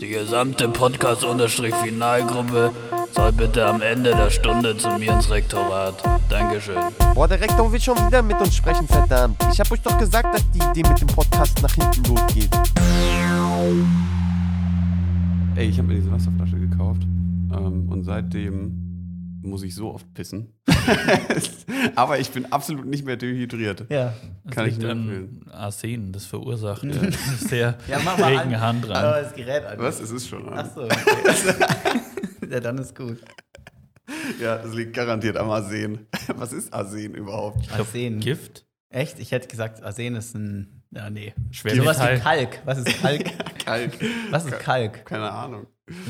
Die gesamte Podcast-Finalgruppe soll bitte am Ende der Stunde zu mir ins Rektorat. Dankeschön. Boah, der Rektor will schon wieder mit uns sprechen, verdammt. Ich hab euch doch gesagt, dass die Idee mit dem Podcast nach hinten losgeht. Ey, ich habe mir diese Wasserflasche gekauft ähm, und seitdem muss ich so oft pissen. Aber ich bin absolut nicht mehr dehydriert. Ja. Das Kann ich empfehlen. Arsen, das verursacht äh, sehr Ja, mach mal regen an. Hand Aber dran. das Gerät an. Was? Es ist schon. an. Achso, okay. ja, dann ist gut. Ja, das liegt garantiert am Arsen. Was ist Arsen überhaupt? Arsen. Gift? Echt? Ich hätte gesagt, Arsen ist ein. Ja, nee. Schwermetall. Sowas wie Kalk. Was ist Kalk? Kalk. Was ist Kalk? Keine Ahnung.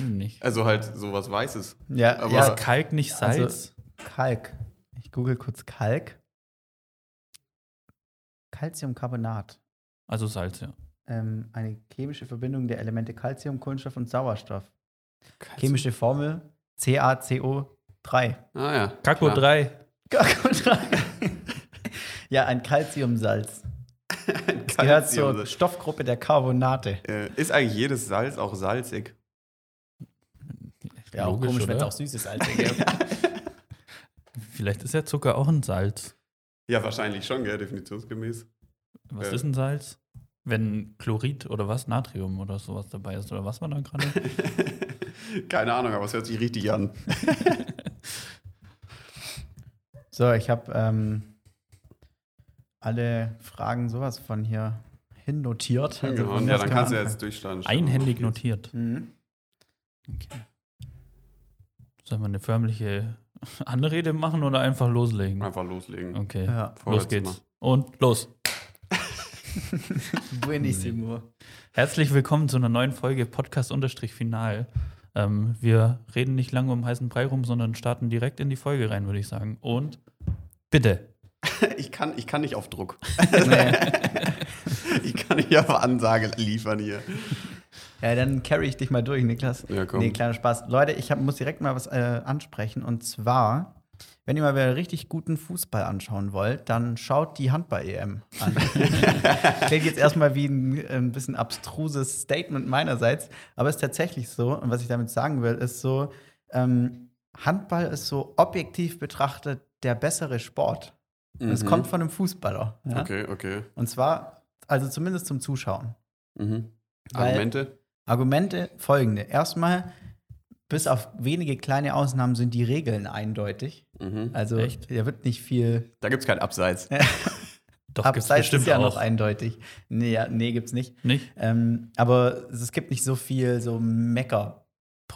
Nicht. Also halt sowas Weißes. Ja, Aber- ja Ist Kalk nicht Salz? Also- Kalk. Ich google kurz Kalk. Calciumcarbonat. Also Salz, ja. Ähm, eine chemische Verbindung der Elemente Calcium, Kohlenstoff und Sauerstoff. Chemische Formel CaCO3. Ah ja. Kako klar. 3. CaCO3. ja, ein Calciumsalz. Es gehört zur Calcium. Stoffgruppe der Carbonate. Äh, Ist eigentlich jedes Salz auch salzig? Ja, auch Logisch, komisch, wenn es auch süßes Salz gibt. Vielleicht ist ja Zucker auch ein Salz. Ja, wahrscheinlich schon, gell, definitionsgemäß. Was Äh. ist ein Salz? Wenn Chlorid oder was? Natrium oder sowas dabei ist. Oder was war da gerade? Keine Ahnung, aber es hört sich richtig an. So, ich habe ähm, alle Fragen sowas von hier hin notiert. Also Genau, ja, dann kann kannst du man jetzt durchstarten. Einhändig notiert. Mhm. Sollen wir eine förmliche Anrede machen oder einfach loslegen? Einfach loslegen. Okay, Ja. los geht's. Und los. Buenissimo. Herzlich willkommen zu einer neuen Folge Podcast-Final. Ähm, wir reden nicht lange um heißen Brei rum, sondern starten direkt in die Folge rein, würde ich sagen. Und bitte. Ich kann, ich kann nicht auf Druck. Ich kann nicht auf Ansage liefern hier. Ja, dann carry ich dich mal durch, Niklas. Ja, komm. Nee, kleiner Spaß. Leute, ich hab, muss direkt mal was äh, ansprechen. Und zwar, wenn ihr mal wieder richtig guten Fußball anschauen wollt, dann schaut die Handball-EM an. Klingt jetzt erstmal wie ein, ein bisschen abstruses Statement meinerseits, aber es ist tatsächlich so. Und was ich damit sagen will, ist so, ähm, Handball ist so objektiv betrachtet der bessere Sport. Und Es Mhm. kommt von einem Fußballer. Ja? Okay, okay. Und zwar, also zumindest zum Zuschauen. Mhm. Weil- Argumente? Argumente folgende. Erstmal, bis auf wenige kleine Ausnahmen sind die Regeln eindeutig. Mhm. Also Echt? da wird nicht viel. Da gibt es kein Abseits. Doch, gibt's Abseits bestimmt ist ja auch. noch eindeutig. Nee, ja, nee gibt's nicht. Nicht? Ähm, aber es gibt nicht so viel so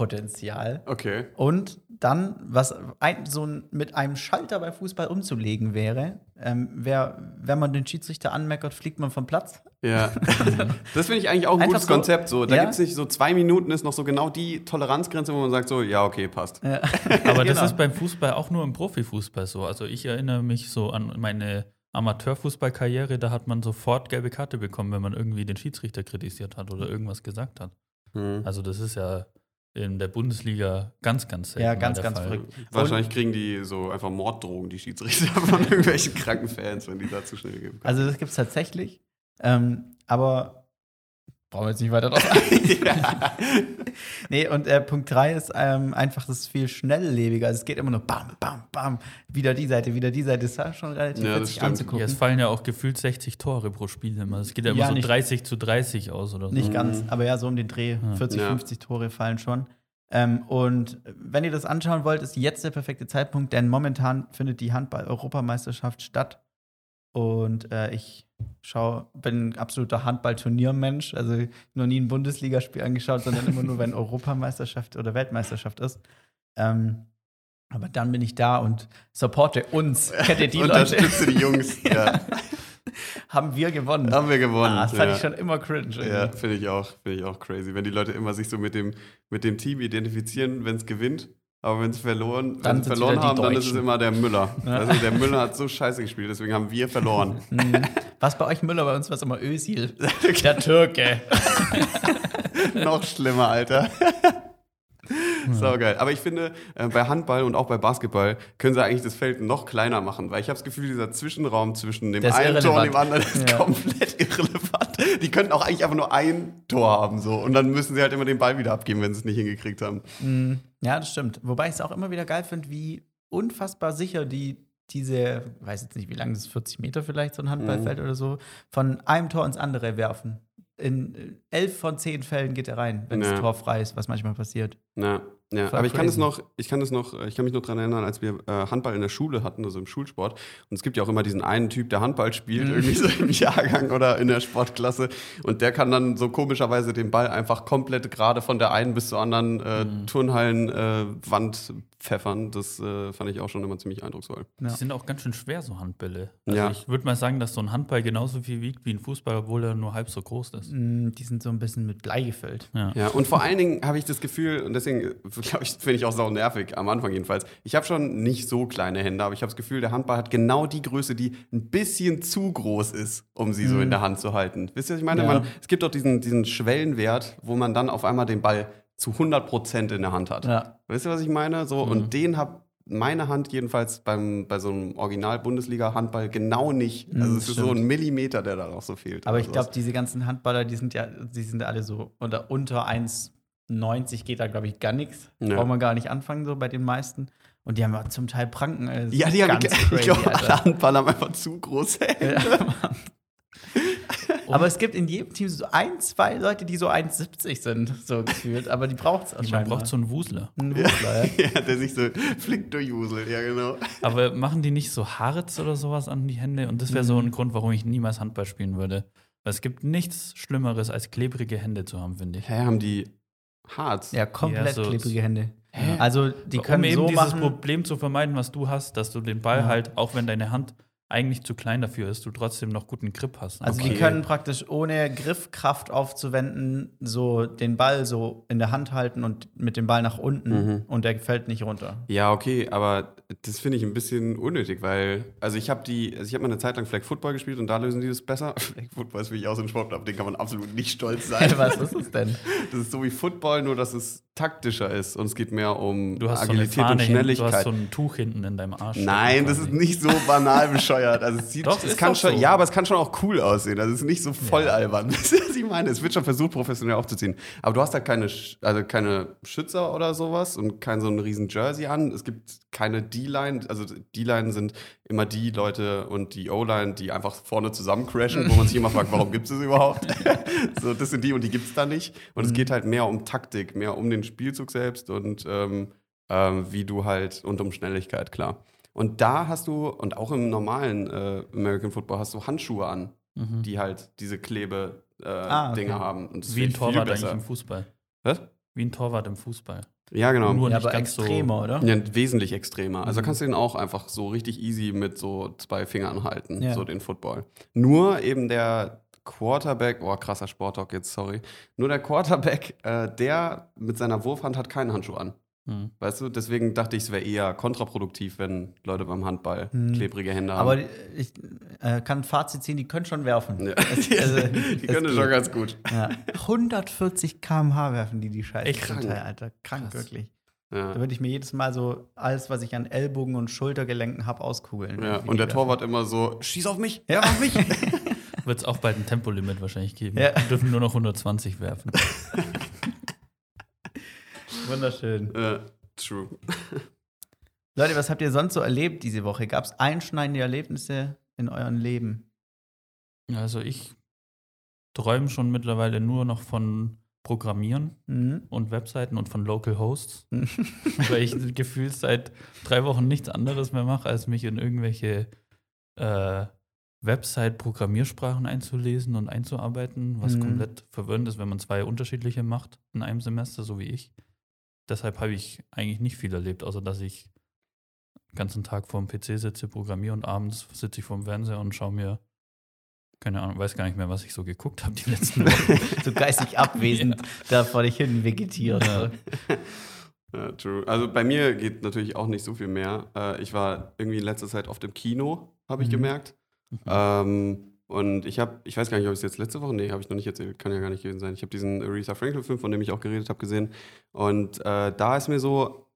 Meckerpotenzial. Okay. Und dann, was ein, so ein, mit einem Schalter bei Fußball umzulegen wäre, ähm, wär, wenn man den Schiedsrichter anmeckert, fliegt man vom Platz. Ja. Das finde ich eigentlich auch ein Einfach gutes so- Konzept. So, da Ja. gibt es nicht so zwei Minuten, ist noch so genau die Toleranzgrenze, wo man sagt, so, ja, okay, passt. Ja. Aber das Genau. ist beim Fußball auch nur im Profifußball so. Also ich erinnere mich so an meine Amateurfußballkarriere, da hat man sofort gelbe Karte bekommen, wenn man irgendwie den Schiedsrichter kritisiert hat oder irgendwas gesagt hat. Mhm. Also das ist ja in der Bundesliga ganz, ganz selten. Ja, ganz, ganz Fall. verrückt. Wahrscheinlich kriegen die so einfach Morddrogen, die Schiedsrichter von irgendwelchen kranken Fans, wenn die da zu schnell geben. Also das gibt es tatsächlich. Ähm, aber brauchen wir jetzt nicht weiter drauf ein. nee, und äh, Punkt 3 ist ähm, einfach, das ist viel schnelllebiger. Also es geht immer nur bam, bam, bam. Wieder die Seite, wieder die Seite. Das ist schon relativ Ja, witzig anzugucken. Ja, es fallen ja auch gefühlt 60 Tore pro Spiel immer. Es geht ja immer Ja, so nicht- 30 zu 30 aus oder so. Nicht ganz, aber ja, so um den Dreh. 40, Ja. 50 Tore fallen schon. Ähm, und wenn ihr das anschauen wollt, ist jetzt der perfekte Zeitpunkt, denn momentan findet die Handball-Europameisterschaft statt. Und äh, ich schau, bin ein absoluter Handball-Turniermensch. Also noch nie ein Bundesligaspiel angeschaut, sondern immer nur, wenn Europameisterschaft oder Weltmeisterschaft ist. Ähm, aber dann bin ich da und supporte uns. Kennt ihr die Leute? Unterstütze die Jungs. Ja. Haben wir gewonnen. Haben wir gewonnen. Ah, das fand ja. ich schon immer cringe. irgendwie. Ja, finde ich auch, finde ich auch crazy. Wenn die Leute immer sich so mit dem, mit dem Team identifizieren, wenn es gewinnt, aber wenn es verloren, Dann wenn sie verloren haben, dann ist es immer der Müller. Also der Müller hat so scheiße gespielt, deswegen haben wir verloren. Mhm. Was bei euch Müller, bei uns war es immer Özil. Der Türke. Noch schlimmer, Alter. Sau geil. Aber ich finde, äh, bei Handball und auch bei Basketball können sie eigentlich das Feld noch kleiner machen, weil ich habe das Gefühl, dieser Zwischenraum zwischen dem einen Tor und dem anderen ist Ja. komplett. Die könnten auch eigentlich einfach nur ein Tor haben so und dann müssen sie halt immer den Ball wieder abgeben, wenn sie es nicht hingekriegt haben. Mm, Ja, das stimmt. Wobei ich es auch immer wieder geil finde, wie unfassbar sicher die diese, weiß jetzt nicht, wie lang das ist, 40 Meter vielleicht, so ein Handballfeld Mhm. oder so, von einem Tor ins andere werfen. In äh, elf von zehn Fällen geht er rein, wenn Ja. das Tor frei ist, was manchmal passiert. Ja, ja. Aber ich kann es noch, ich kann es noch, ich kann mich noch daran erinnern, als wir äh, Handball in der Schule hatten, also im Schulsport. Und es gibt ja auch immer diesen einen Typ, der Handball spielt, Mhm. irgendwie so im Jahrgang oder in der Sportklasse. Und der kann dann so komischerweise den Ball einfach komplett gerade von der einen bis zur anderen äh, Mhm. Turnhallen-Wand pfeffern. Das äh, fand ich auch schon immer ziemlich eindrucksvoll. Ja. Die sind auch ganz schön schwer, so Handbälle. Also Ja. ich würde mal sagen, dass so ein Handball genauso viel wiegt wie ein Fußball, obwohl er nur halb so groß ist. Mm, Die sind so ein bisschen mit Blei gefüllt. Ja. Ja, und vor allen Dingen habe ich das Gefühl, und deswegen glaube ich, finde ich auch sau nervig, am Anfang jedenfalls. Ich habe schon nicht so kleine Hände, aber ich habe das Gefühl, der Handball hat genau die Größe, die ein bisschen zu groß ist, um sie so in der Hand zu halten. Wisst ihr, was ich meine? Ja. Man, es gibt doch diesen, diesen Schwellenwert, wo man dann auf einmal den Ball zu 100% in der Hand hat. Ja. Wisst ihr, was ich meine? So, Mhm. und den hat meine Hand jedenfalls beim, bei so einem Original-Bundesliga-Handball genau nicht. Also Mhm, es ist so ein Millimeter, der da noch so fehlt. Aber ich glaube, diese ganzen Handballer, die sind ja, die sind alle so unter, unter 1,90 geht da, glaube ich, gar nichts. Ja. Braucht man gar nicht anfangen, so bei den meisten. Und die haben ja zum Teil Pranken. Also Ja, die haben, ganz ich crazy, glaube, alle Handballer haben einfach zu große Hände. Ja. Aber es gibt in jedem Team so ein, zwei Leute, die so 1,70 sind, so gefühlt. Aber die braucht es Man anscheinend. braucht so einen Wusler. einen Wusler, ja. Ja, der sich so flink durchwuselt, ja genau. Aber machen die nicht so Harz oder sowas an die Hände? Und das wäre so ein Grund, warum ich niemals Handball spielen würde. Weil es gibt nichts Schlimmeres, als klebrige Hände zu haben, finde ich. Hä, haben die Harz? Ja, komplett Ja, so- klebrige Hände. Also, die können um eben so dieses machen. Problem zu vermeiden, was du hast, dass du den Ball Ja. halt, auch wenn deine Hand eigentlich zu klein dafür ist, du trotzdem noch guten Grip hast. Also Okay. die können praktisch ohne Griffkraft aufzuwenden so den Ball so in der Hand halten und mit dem Ball nach unten Mhm. und der fällt nicht runter. Ja, okay, aber das finde ich ein bisschen unnötig, weil, also ich habe die, also ich habe mal eine Zeit lang Flag Football gespielt und da lösen die das besser. Flag Football ist wirklich auch so ein Sport, auf den kann man absolut nicht stolz sein. Was ist es denn? Das ist so wie Football, nur dass es taktischer ist und es geht mehr um du hast Agilität so und hinten, du Schnelligkeit. hast so ein Tuch hinten in deinem Arsch. Nein, das ist nicht so banal bescheuert. Also es, sieht, Doch, es kann schon, so. ja, aber es kann schon auch cool aussehen. Also es ist nicht so voll albern. Das ist, was ich meine. Es wird schon versucht, professionell aufzuziehen. Aber du hast halt keine, also keine Schützer oder sowas und kein so ein riesen Jersey an. Es gibt keine D-Line. Also D-Line sind immer die Leute und die O-Line, die einfach vorne zusammen crashen, wo man sich immer fragt, warum gibt es das überhaupt? so, das sind die und die gibt es da nicht. Und es geht halt mehr um Taktik, mehr um den Spielzug selbst und ähm, ähm, wie du halt und um Schnelligkeit, klar. Und da hast du, und auch im normalen äh, American Football hast du Handschuhe an, Mhm. die halt diese Klebe-Dinger äh, Ah, okay. Dinger haben. Und Wie ein Torwart eigentlich im Fußball. Was? Wie ein Torwart im Fußball. Ja, genau. Nur Ja, nicht aber ganz so- extremer, oder? Ja, wesentlich extremer. Also Mhm. kannst du den auch einfach so richtig easy mit so zwei Fingern halten, Ja. so den Football. Nur eben der Quarterback, oh krasser Sporttalk jetzt, sorry. Nur der Quarterback, äh, der mit seiner Wurfhand hat keinen Handschuh an. Mhm. Weißt du, deswegen dachte ich, es wäre eher kontraproduktiv, wenn Leute beim Handball Mhm. klebrige Hände haben. Aber ich äh, kann ein Fazit ziehen, die können schon werfen. Ja. Es- also, die es können geht. schon ganz gut. Ja. 140 km/h werfen die die Scheiße. Echt krank. Teil, Alter. Krank, Krass. wirklich. Ja. Da würde ich mir jedes Mal so alles, was ich an Ellbogen und Schultergelenken habe, auskugeln. Ja, und der werfen. Torwart immer so, schieß auf mich, Ja, auf mich. Wird es auch bald ein Tempolimit wahrscheinlich geben. Ja. Wir dürfen nur noch 120 werfen. Wunderschön. äh, true. Leute, was habt ihr sonst so erlebt diese Woche? Gab es einschneidende Erlebnisse in eurem Leben? Also ich träume schon mittlerweile nur noch von Programmieren Mhm. und Webseiten und von Local Hosts, weil ich gefühlt seit drei Wochen nichts anderes mehr mache, als mich in irgendwelche äh, Website-Programmiersprachen einzulesen und einzuarbeiten, was Mhm. komplett verwirrend ist, wenn man zwei unterschiedliche macht in einem Semester, so wie ich. Deshalb habe ich eigentlich nicht viel erlebt, außer dass ich den ganzen Tag vorm PC sitze, programmiere und abends sitze ich vorm Fernseher und schaue mir, keine Ahnung, weiß gar nicht mehr, was ich so geguckt habe die letzten Wochen. So geistig abwesend da vor dich hin vegetiert. Ja. Ja, true. Also bei mir geht natürlich auch nicht so viel mehr. Äh, ich war irgendwie in letzter Zeit oft im Kino, habe ich Mhm. gemerkt. Ähm, und ich habe, ich weiß gar nicht, ob ich es jetzt letzte Woche, nee, habe ich noch nicht erzählt, kann ja gar nicht gewesen sein. Ich habe diesen Aretha Franklin-Film, von dem ich auch geredet habe, gesehen. Und äh, da ist mir so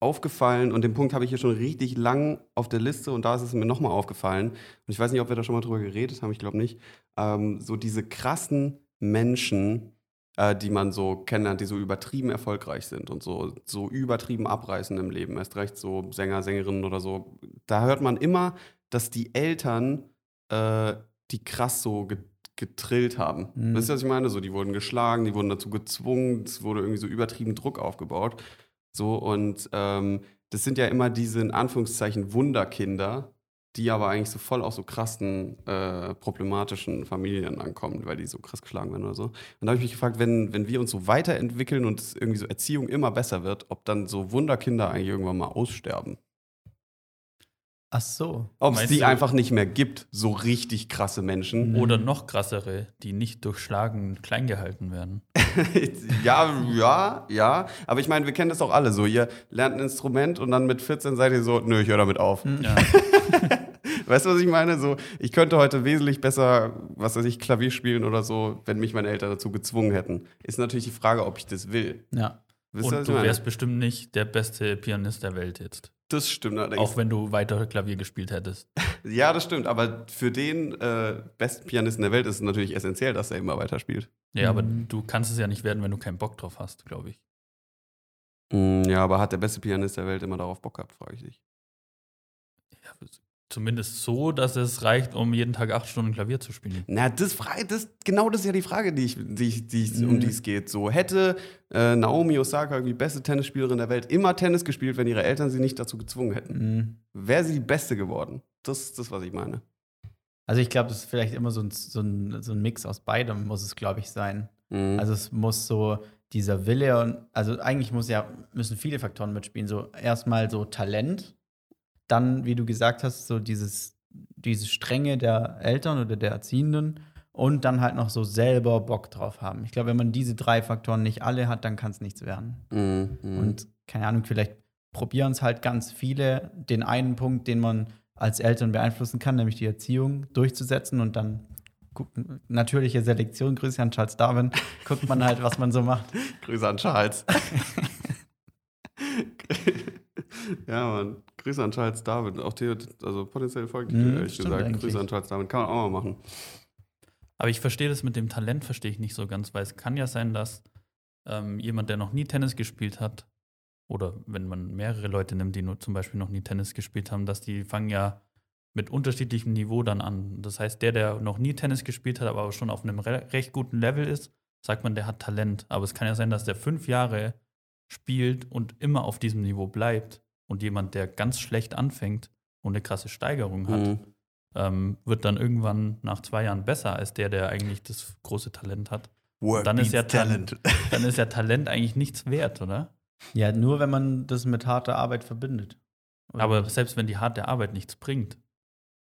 aufgefallen und den Punkt habe ich hier schon richtig lang auf der Liste und da ist es mir nochmal aufgefallen. Und ich weiß nicht, ob wir da schon mal drüber geredet haben, ich glaube nicht. Ähm, so diese krassen Menschen, äh, die man so kennenlernt, die so übertrieben erfolgreich sind und so, so übertrieben abreißen im Leben. Erst recht so Sänger, Sängerinnen oder so. Da hört man immer, dass die Eltern äh, die krass so ge getrillt haben. Mhm. Wisst ihr, was ich meine? So, die wurden geschlagen, die wurden dazu gezwungen, es wurde irgendwie so übertrieben Druck aufgebaut. So, und ähm, das sind ja immer diese in Anführungszeichen Wunderkinder, die aber eigentlich so voll aus so krassen, äh, problematischen Familien ankommen, weil die so krass geschlagen werden oder so. Und da habe ich mich gefragt, wenn, wenn wir uns so weiterentwickeln und es irgendwie so Erziehung immer besser wird, ob dann so Wunderkinder eigentlich irgendwann mal aussterben. Ach so. Ob es die du- einfach nicht mehr gibt, so richtig krasse Menschen. Mhm. Oder noch krassere, die nicht durchschlagen klein gehalten werden. ja, ja, ja. Aber ich meine, wir kennen das auch alle so. Ihr lernt ein Instrument und dann mit 14 seid ihr so, nö, ich höre damit auf. Ja. Weißt du, was ich meine? So, ich könnte heute wesentlich besser, was weiß ich, Klavier spielen oder so, wenn mich meine Eltern dazu gezwungen hätten. Ist natürlich die Frage, ob ich das will. Ja. Wisst Und du wärst bestimmt nicht der beste Pianist der Welt jetzt. Das stimmt allerdings. Auch wenn du weiter Klavier gespielt hättest. ja, das stimmt. Aber für den äh, besten Pianisten der Welt ist es natürlich essentiell, dass er immer weiterspielt. Ja, aber Mhm. du kannst es ja nicht werden, wenn du keinen Bock drauf hast, glaube ich. Mm, Ja, aber hat der beste Pianist der Welt immer darauf Bock gehabt, frage ich dich. Zumindest so, dass es reicht, um jeden Tag acht Stunden Klavier zu spielen. Na, das, das genau das ist ja die Frage, die ich, die ich, die ich, um Mhm. die es geht. So hätte äh, Naomi Osaka, die beste Tennisspielerin der Welt, immer Tennis gespielt, wenn ihre Eltern sie nicht dazu gezwungen hätten. Mhm. Wäre sie die Beste geworden? Das ist das, was ich meine. Also ich glaube, das ist vielleicht immer so ein, so ein, so ein Mix aus beidem, muss es, glaube ich, sein. Mhm. Also es muss so dieser Wille und also eigentlich muss ja, müssen viele Faktoren mitspielen. So erstmal so Talent, dann, wie du gesagt hast, so dieses, diese Strenge der Eltern oder der Erziehenden und dann halt noch so selber Bock drauf haben. Ich glaube, wenn man diese drei Faktoren nicht alle hat, dann kann es nichts werden. Mhm. Und keine Ahnung, vielleicht probieren es halt ganz viele, den einen Punkt, den man als Eltern beeinflussen kann, nämlich die Erziehung, durchzusetzen und dann gucken, natürliche Selektion, Grüße an Charles Darwin, guckt man halt, was man so macht. Grüße an Charles. ja, Mann. Grüße an Charles Darwin. Auch theoretisch, also potenziell Folgetitel, Mhm, ehrlich gesagt. eigentlich. Grüße an Charles Darwin. Kann man auch mal machen. Aber ich verstehe das mit dem Talent, verstehe ich nicht so ganz, weil es kann ja sein, dass ähm, jemand, der noch nie Tennis gespielt hat, oder wenn man mehrere Leute nimmt, die nur zum Beispiel noch nie Tennis gespielt haben, dass die fangen ja mit unterschiedlichem Niveau dann an. Das heißt, der, der noch nie Tennis gespielt hat, aber auch schon auf einem re recht guten Level ist, sagt man, der hat Talent. Aber es kann ja sein, dass der fünf Jahre spielt und immer auf diesem Niveau bleibt. Und jemand, der ganz schlecht anfängt und eine krasse Steigerung hat, Mhm. ähm, wird dann irgendwann nach zwei Jahren besser als der, der eigentlich das große Talent hat. Work Dann ist ja Talent. Dann ist ja Talent eigentlich nichts wert, oder? Ja, nur wenn man das mit harter Arbeit verbindet. Oder? Aber selbst wenn die harte Arbeit nichts bringt,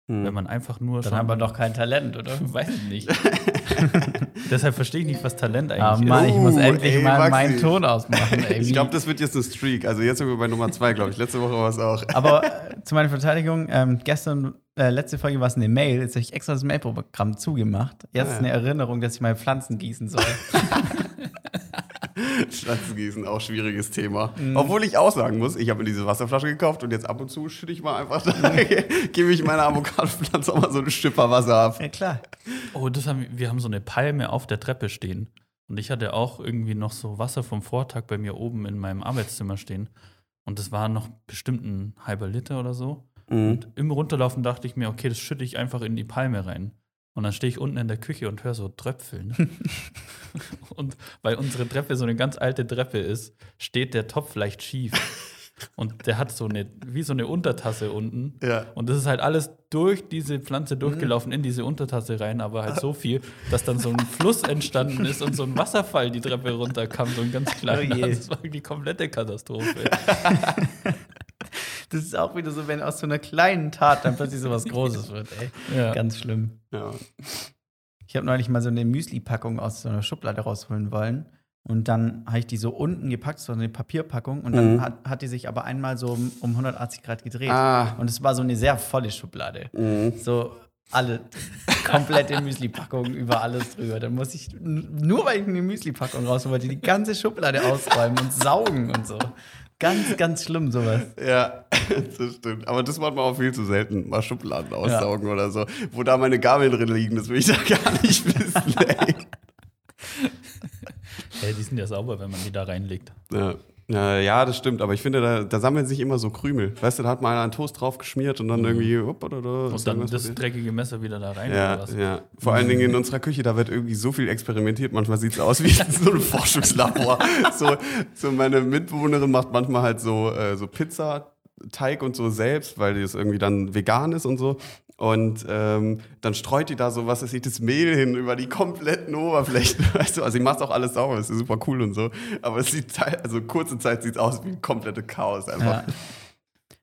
Mhm. wenn man einfach nur dann schon. haben wir doch kein Talent, oder? Weiß ich nicht. Deshalb verstehe ich nicht, was Talent eigentlich Ah, ist. Mann, ich muss Oh, endlich ey, mal Maxi. meinen Ton ausmachen. Ey. Ich glaube, das wird jetzt eine Streak. Also jetzt sind wir bei Nummer zwei, glaube ich. Letzte Woche war es auch. Aber äh, zu meiner Verteidigung, ähm, gestern, äh, letzte Folge war es eine Mail, jetzt habe ich extra das Mailprogramm zugemacht. Jetzt Ah, ja. ist eine Erinnerung, dass ich meine Pflanzen gießen soll. Pflanzengießen, auch schwieriges Thema. Mhm. Obwohl ich auch sagen muss, ich habe mir diese Wasserflasche gekauft und jetzt ab und zu schütte ich mal einfach da, gebe ich meiner Avocado-Pflanze auch mal so ein Stipper Wasser ab. ja, klar. Oh, das haben, wir haben so eine Palme auf der Treppe stehen. Und ich hatte auch irgendwie noch so Wasser vom Vortag bei mir oben in meinem Arbeitszimmer stehen. Und das war noch bestimmt ein halber Liter oder so. Mhm. Und im Runterlaufen dachte ich mir, okay, das schütte ich einfach in die Palme rein. Und dann stehe ich unten in der Küche und höre so Tröpfeln. und weil unsere Treppe so eine ganz alte Treppe ist, steht der Topf leicht schief. Und der hat so eine, wie so eine Untertasse unten. Ja. Und das ist halt alles durch diese Pflanze durchgelaufen in diese Untertasse rein, aber halt so viel, dass dann so ein Fluss entstanden ist und so ein Wasserfall die Treppe runterkam, so ein ganz kleiner. Oh das war die komplette Katastrophe. Das ist auch wieder so, wenn aus so einer kleinen Tat dann plötzlich so was Großes wird, ey. Ja. Ganz schlimm. Ja. Ich habe neulich mal so eine Müsli-Packung aus so einer Schublade rausholen wollen. Und dann habe ich die so unten gepackt, so eine Papierpackung. Und dann Mhm. hat, hat die sich aber einmal so um, um 180 Grad gedreht. Ah. Und es war so eine sehr volle Schublade. Mhm. So alle komplette Müsli-Packung über alles drüber. Dann muss ich, nur weil ich eine Müsli-Packung rausholen wollte, die ganze Schublade ausräumen und saugen und so. Ganz, ganz schlimm, sowas. Ja, das stimmt. Aber das macht man auch viel zu selten. Mal Schubladen aussaugen oder so. Wo da meine Gabeln drin liegen, das will ich da gar nicht wissen, ey. Hey, die sind ja sauber, wenn man die da reinlegt. Ja. Ja, ja, das stimmt, aber ich finde, da, da sammeln sich immer so Krümel. Weißt du, da hat mal einer einen Toast drauf geschmiert und dann Mhm. irgendwie. Hopp, oder, oder, Und dann das passiert. dreckige Messer wieder da rein Ja, oder was? ja. Vor allen Dingen in unserer Küche, da wird irgendwie so viel experimentiert. Manchmal sieht es aus wie so ein Forschungslabor. so, so meine Mitbewohnerin macht manchmal halt so, äh, so Pizzateig und so selbst, weil das irgendwie dann vegan ist und so. Und ähm, dann streut die da so, was ist das Mehl hin über die kompletten Oberflächen. Weißt du, also sie macht auch alles sauber, das ist super cool und so. Aber es sieht, also kurze Zeit sieht es aus wie ein komplettes Chaos einfach. Ja.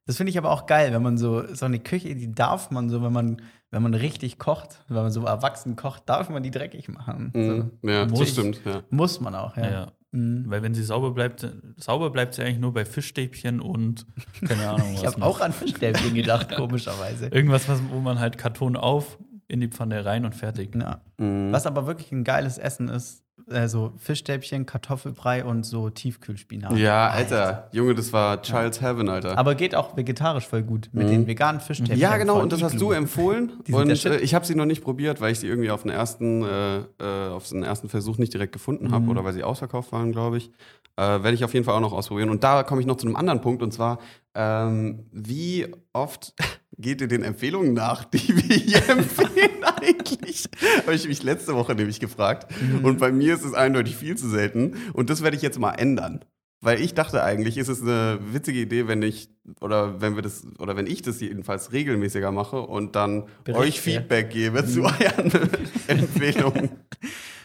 Das finde ich aber auch geil, wenn man so, so eine Küche, die darf man so, wenn man, wenn man richtig kocht, wenn man so erwachsen kocht, darf man die dreckig machen. Mhm. So. Ja, Muss- das stimmt. Ja. Muss man auch, ja. Ja. Mhm. Weil wenn sie sauber bleibt, sauber bleibt sie eigentlich nur bei Fischstäbchen und keine Ahnung was Ich habe auch an Fischstäbchen gedacht, komischerweise. Irgendwas, was, wo man halt Karton auf, in die Pfanne rein und fertig. Ja. Mhm. Was aber wirklich ein geiles Essen ist, äh, so Fischstäbchen, Kartoffelbrei und so Tiefkühlspinat. Ja, Alter, Junge, das war Child's Heaven, Alter. Aber geht auch vegetarisch voll gut mit den veganen Fischstäbchen. ja, genau, und das hast du empfohlen. Und äh, ich habe sie noch nicht probiert, weil ich sie irgendwie auf den ersten, äh, äh, auf den ersten Versuch nicht direkt gefunden habe Mhm. oder weil sie ausverkauft waren, glaube ich. Äh, Werde ich auf jeden Fall auch noch ausprobieren. Und da komme ich noch zu einem anderen Punkt und zwar, ähm, wie oft geht ihr den Empfehlungen nach, die wir hier empfehlen eigentlich? Habe ich mich letzte Woche nämlich gefragt. Mhm. Und bei mir ist es eindeutig viel zu selten. Und das werde ich jetzt mal ändern. Weil ich dachte eigentlich, ist es eine witzige Idee, wenn ich oder wenn wir das oder wenn ich das jedenfalls regelmäßiger mache und dann Berichte. euch Feedback gebe zu euren Empfehlungen.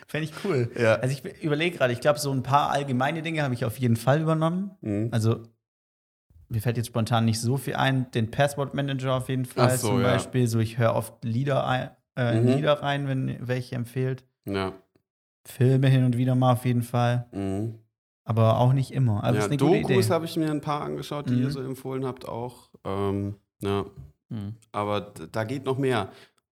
Fände ich cool. Ja. Also ich überlege gerade, ich glaube, so ein paar allgemeine Dinge habe ich auf jeden Fall übernommen. Mhm. Also mir fällt jetzt spontan nicht so viel ein. Den Password Manager auf jeden Fall so, zum ja. Beispiel. So, ich höre oft Lieder, ein, äh, Mhm. Lieder rein, wenn welche empfiehlt. Ja. Filme hin und wieder mal auf jeden Fall. Mhm. Aber auch nicht immer. Aber ja Dokus habe ich mir ein paar angeschaut, die Mhm. ihr so empfohlen habt auch. Ähm, ja. Hm. Aber da geht noch mehr.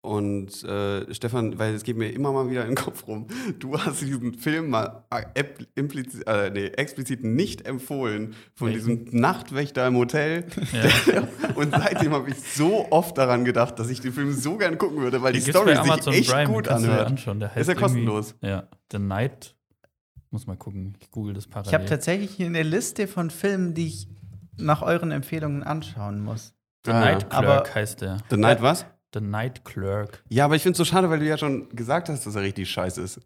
Und äh, Stefan, weil es geht mir immer mal wieder in den Kopf rum, du hast diesen Film mal äh, ep- implizi- äh, nee, explizit nicht empfohlen von Welchen? diesem Nachtwächter im Hotel. Ja. Und seitdem habe ich so oft daran gedacht, dass ich den Film so gern gucken würde, weil die Den gibt's Story sich Amazon echt Prime, gut anhört. anschauen. Der heißt Ist ja irgendwie- kostenlos. Ja, The Night. Muss mal gucken. Ich google das parallel. Ich habe tatsächlich hier eine Liste von Filmen, die ich nach euren Empfehlungen anschauen muss. The Ah, Night aber- Clerk heißt der. The Night was? The Night Clerk. Ja, aber ich finde es so schade, weil du ja schon gesagt hast, dass er richtig scheiße ist.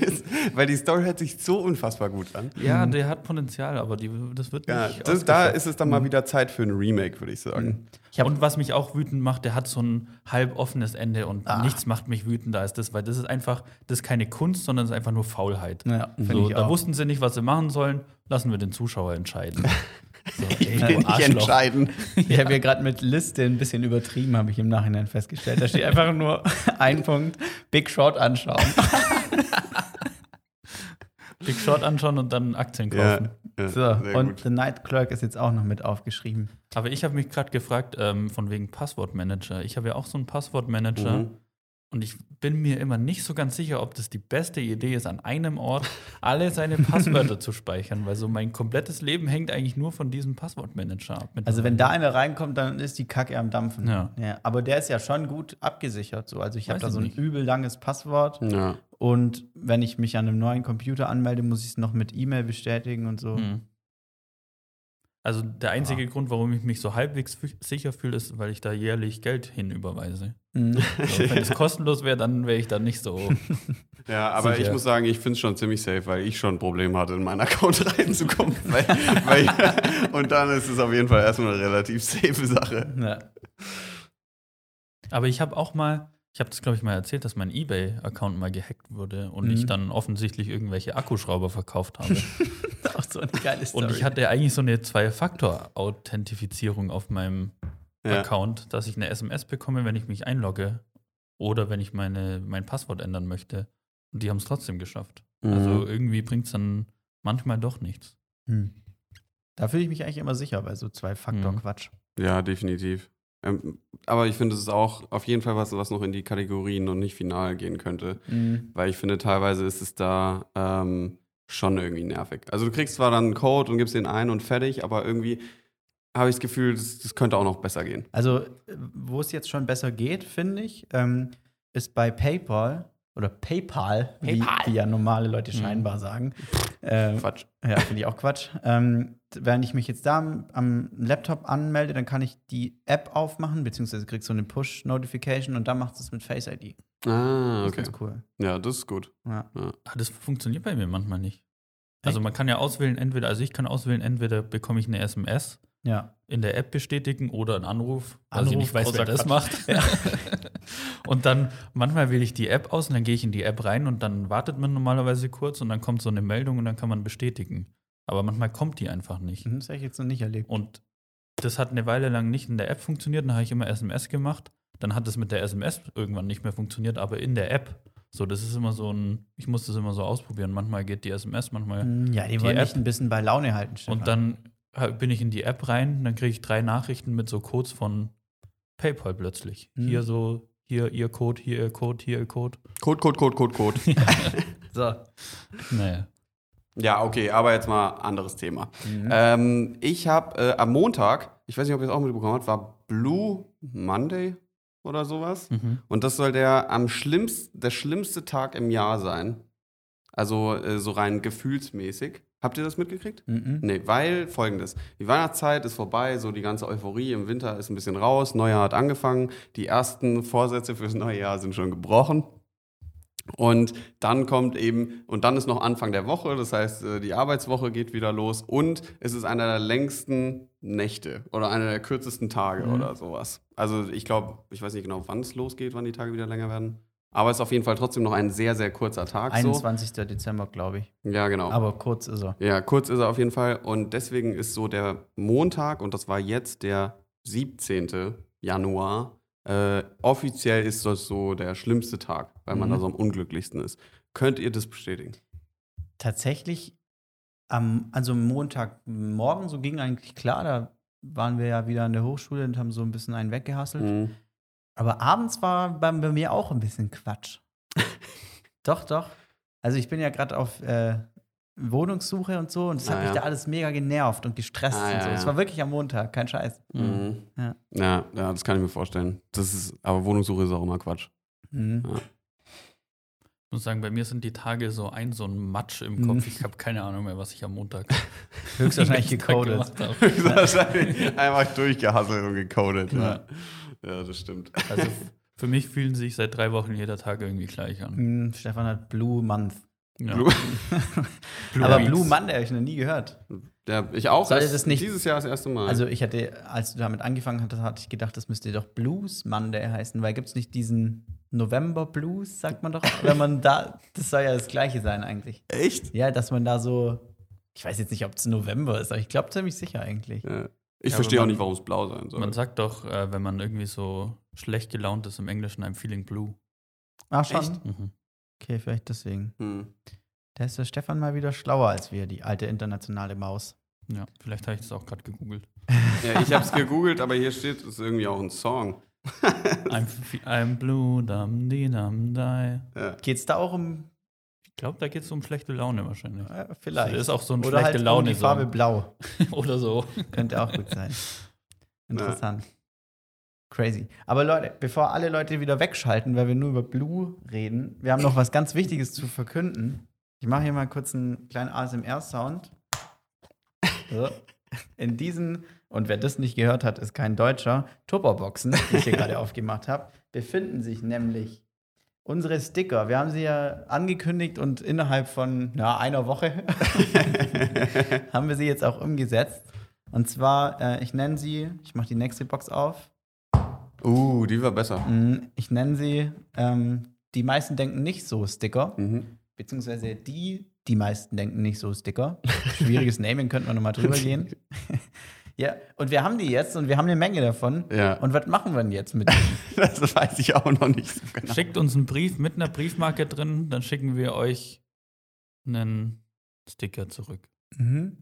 Es- weil die Story hört sich so unfassbar gut an. Ja, der hat Potenzial, aber die, das wird Ja, nicht das, da ist es dann mal wieder Zeit für ein Remake, würde ich sagen. Ich hab- Und was mich auch wütend macht, der hat so ein halb offenes Ende und Ah. nichts macht mich wütender als das, weil das ist einfach, das ist keine Kunst, sondern das ist einfach nur Faulheit. Ja, So, ich da auch. wussten sie nicht, was sie machen sollen, lassen wir den Zuschauer entscheiden. So, Ich will nicht entscheiden. Ich habe ja gerade mit Liste ein bisschen übertrieben, habe ich im Nachhinein festgestellt. Da steht einfach nur ein Punkt, Big Short anschauen. Big Short anschauen und dann Aktien Ja, kaufen. ja, So, sehr und gut. The Night Clerk ist jetzt auch noch mit aufgeschrieben. Aber ich habe mich gerade gefragt, ähm, von wegen Passwortmanager. Ich habe ja auch so einen Passwortmanager Mhm. Und ich bin mir immer nicht so ganz sicher, ob das die beste Idee ist, an einem Ort alle seine Passwörter zu speichern, weil so mein komplettes Leben hängt eigentlich nur von diesem Passwortmanager ab. Also wenn da einer reinkommt, dann ist die Kacke am Dampfen. Ja. aber der ist ja schon gut abgesichert. So. Also ich habe da so ein nicht. übel langes Passwort. Ja. Und wenn ich mich an einem neuen Computer anmelde, muss ich es noch mit E-Mail bestätigen und so. Hm. Also der einzige Grund, warum ich mich so halbwegs sicher fühle, ist, weil ich da jährlich Geld hinüberweise. Mhm. So, wenn es kostenlos wäre, dann wäre ich da nicht so. Ja, aber Sicher. ich muss sagen, ich finde es schon ziemlich safe, weil ich schon ein Problem hatte, in meinen Account reinzukommen. weil, weil, und dann ist es auf jeden Fall erstmal eine relativ safe Sache. Ja. Aber ich habe auch mal, ich habe das glaube ich mal erzählt, dass mein eBay-Account mal gehackt wurde und Mhm. ich dann offensichtlich irgendwelche Akkuschrauber verkauft habe. Auch so eine geile Story. und ich hatte eigentlich so eine Zwei-Faktor-Authentifizierung auf meinem Ja. Account, dass ich eine SMS bekomme, wenn ich mich einlogge oder wenn ich meine, mein Passwort ändern möchte. Und die haben es trotzdem geschafft. Also Mhm. irgendwie bringt es dann manchmal doch nichts. Hm. Da fühle ich mich eigentlich immer sicher bei so Zwei-Faktor-Quatsch. Ja, definitiv. Ähm, aber ich finde, es ist auch auf jeden Fall was, was noch in die Kategorien noch nicht final gehen könnte. Mhm. Weil ich finde, teilweise ist es da ähm, schon irgendwie nervig. Also du kriegst zwar dann einen Code und gibst den ein und fertig, aber irgendwie habe ich das Gefühl, das, das könnte auch noch besser gehen. Also, äh, wo es jetzt schon besser geht, finde ich, ähm, ist bei PayPal oder PayPal, wie, PayPal. wie ja normale Leute Mhm. scheinbar sagen. Ähm, Quatsch. Ja, finde ich auch Quatsch. Ähm, wenn ich mich jetzt da am, am Laptop anmelde, dann kann ich die App aufmachen, beziehungsweise krieg so eine Push-Notification und dann macht es mit Face ID. Ah, Das okay. ist ganz cool. Ja, das ist gut. Ja. Ah, das funktioniert bei mir manchmal nicht. Also man kann ja auswählen, entweder, also ich kann auswählen, entweder bekomme ich eine SMS ja. in der App bestätigen oder einen Anruf, weil ich Anruf, nicht weiß, wer das Quatsch. macht. und dann, manchmal wähle ich die App aus und dann gehe ich in die App rein und dann wartet man normalerweise kurz und dann kommt so eine Meldung und dann kann man bestätigen. Aber manchmal kommt die einfach nicht. Mhm, Das habe ich jetzt noch nicht erlebt. Und das hat eine Weile lang nicht in der App funktioniert, dann habe ich immer SMS gemacht. Dann hat es mit der SMS irgendwann nicht mehr funktioniert, aber in der App. So, das ist immer so ein, ich muss das immer so ausprobieren. Manchmal geht die SMS, manchmal. Hm, Ja, die, die wollen App- dich ein bisschen bei Laune halten, Stefan. Und dann bin ich in die App rein, dann kriege ich drei Nachrichten mit so Codes von PayPal plötzlich. Mhm. Hier so, hier ihr Code, hier ihr Code, hier ihr Code. Code, Code, Code, Code, Code. So. Naja. ja, okay, aber jetzt mal anderes Thema. Mhm. Ähm, ich habe äh, am Montag, ich weiß nicht, ob ihr es auch mitbekommen habt, war Blue Monday oder sowas. Mhm. Und das soll der am schlimmsten, der schlimmste Tag im Jahr sein. Also äh, so rein gefühlsmäßig. Habt ihr das mitgekriegt? Mhm. Nee, weil folgendes. Die Weihnachtszeit ist vorbei, so die ganze Euphorie im Winter ist ein bisschen raus, Neujahr hat angefangen, die ersten Vorsätze fürs neue Jahr sind schon gebrochen. Und dann kommt eben, und dann ist noch Anfang der Woche, das heißt, äh, die Arbeitswoche geht wieder los und es ist einer der längsten Nächte oder einer der kürzesten Tage Mhm. oder sowas. Also ich glaube, ich weiß nicht genau, wann es losgeht, wann die Tage wieder länger werden. Aber es ist auf jeden Fall trotzdem noch ein sehr, sehr kurzer Tag. 21. Dezember, glaube ich. So. Ja, genau. Aber kurz ist er. Ja, kurz ist er auf jeden Fall. Und deswegen ist so der Montag, und das war jetzt der 17. Januar, äh, offiziell ist das so der schlimmste Tag, weil man Mhm. da so am unglücklichsten ist. Könnt ihr das bestätigen? Tatsächlich, am, also Montagmorgen, so ging eigentlich klar, da waren wir ja wieder an der Hochschule und haben so ein bisschen einen weggehasselt. Mhm. Aber abends war bei, bei mir auch ein bisschen Quatsch. doch, doch. Also ich bin ja gerade auf äh, Wohnungssuche und so und hat Ah, mich ja. da alles mega genervt und gestresst Ah, und ja, so. Es ja. war wirklich am Montag, kein Scheiß. Mhm. Ja. Ja, ja, das kann ich mir vorstellen. Das ist, aber Wohnungssuche ist auch immer Quatsch. Mhm. Ich muss sagen, bei mir sind die Tage so ein, so ein Matsch im Mhm. Kopf. Ich habe keine Ahnung mehr, was ich am Montag Höchstwahrscheinlich gecodet. habe. Wahrscheinlich einfach durchgehasselt und gecodet. Ja. Ja. das stimmt. Also für mich fühlen sich seit drei Wochen jeder Tag irgendwie gleich an. Mhm, Stefan hat Blue Month. Ja. Blue- Aber Weeks. Blue Monday habe ich noch nie gehört. Ja, ich auch. Sollte das nicht- Dieses Jahr das erste Mal. Also ich hatte, als du damit angefangen hattest, hatte ich gedacht, das müsste doch Blues Monday heißen, weil gibt es nicht diesen November Blues, sagt man doch, wenn man da, das soll ja das gleiche sein eigentlich. Echt? Ja, dass man da so, ich weiß jetzt nicht, ob es November ist, aber ich glaube ziemlich sicher eigentlich. Ja. Ich Ja, verstehe auch nicht, warum es blau sein soll. Man sagt doch, äh, wenn man irgendwie so schlecht gelaunt ist im Englischen, I'm feeling blue. Ach schon? Echt? Mhm. Okay, vielleicht deswegen. hm. Da ist der Stefan mal wieder schlauer als wir, die alte internationale Maus. Ja, vielleicht habe ich das auch gerade gegoogelt. Ja, ich habe es gegoogelt, aber hier steht, es ist irgendwie auch ein Song. I'm, I'm blue, dam, di, dam, dai. Ja. Geht es da auch um, Ich glaube, da geht es um schlechte Laune wahrscheinlich. äh, vielleicht. Das ist auch so ein Oder schlechte halt um Laune die Farbe blau. oder so. Könnte auch gut sein. Interessant. Crazy. Aber Leute, bevor alle Leute wieder wegschalten, weil wir nur über Blue reden, wir haben noch was ganz Wichtiges zu verkünden. Ich mache hier mal kurz einen kleinen ASMR-Sound. So. In diesen, und wer das nicht gehört hat, ist kein Deutscher, Tupperboxen, die ich hier gerade aufgemacht habe, befinden sich nämlich unsere Sticker. Wir haben sie ja angekündigt und innerhalb von ja, einer Woche haben wir sie jetzt auch umgesetzt. Und zwar, äh, ich nenne sie, ich mache die nächste Box auf. Uh, die war besser. Mm, Ich nenne sie, ähm, die meisten denken nicht so Sticker, Mhm. beziehungsweise die, die meisten denken nicht so Sticker. Schwieriges Naming, könnten wir nochmal drüber gehen. ja, und wir haben die jetzt und wir haben eine Menge davon. Ja, Und was machen wir denn jetzt mit denen? das weiß ich auch noch nicht so genau. Schickt uns einen Brief mit einer Briefmarke drin, dann schicken wir euch einen Sticker zurück. Mhm.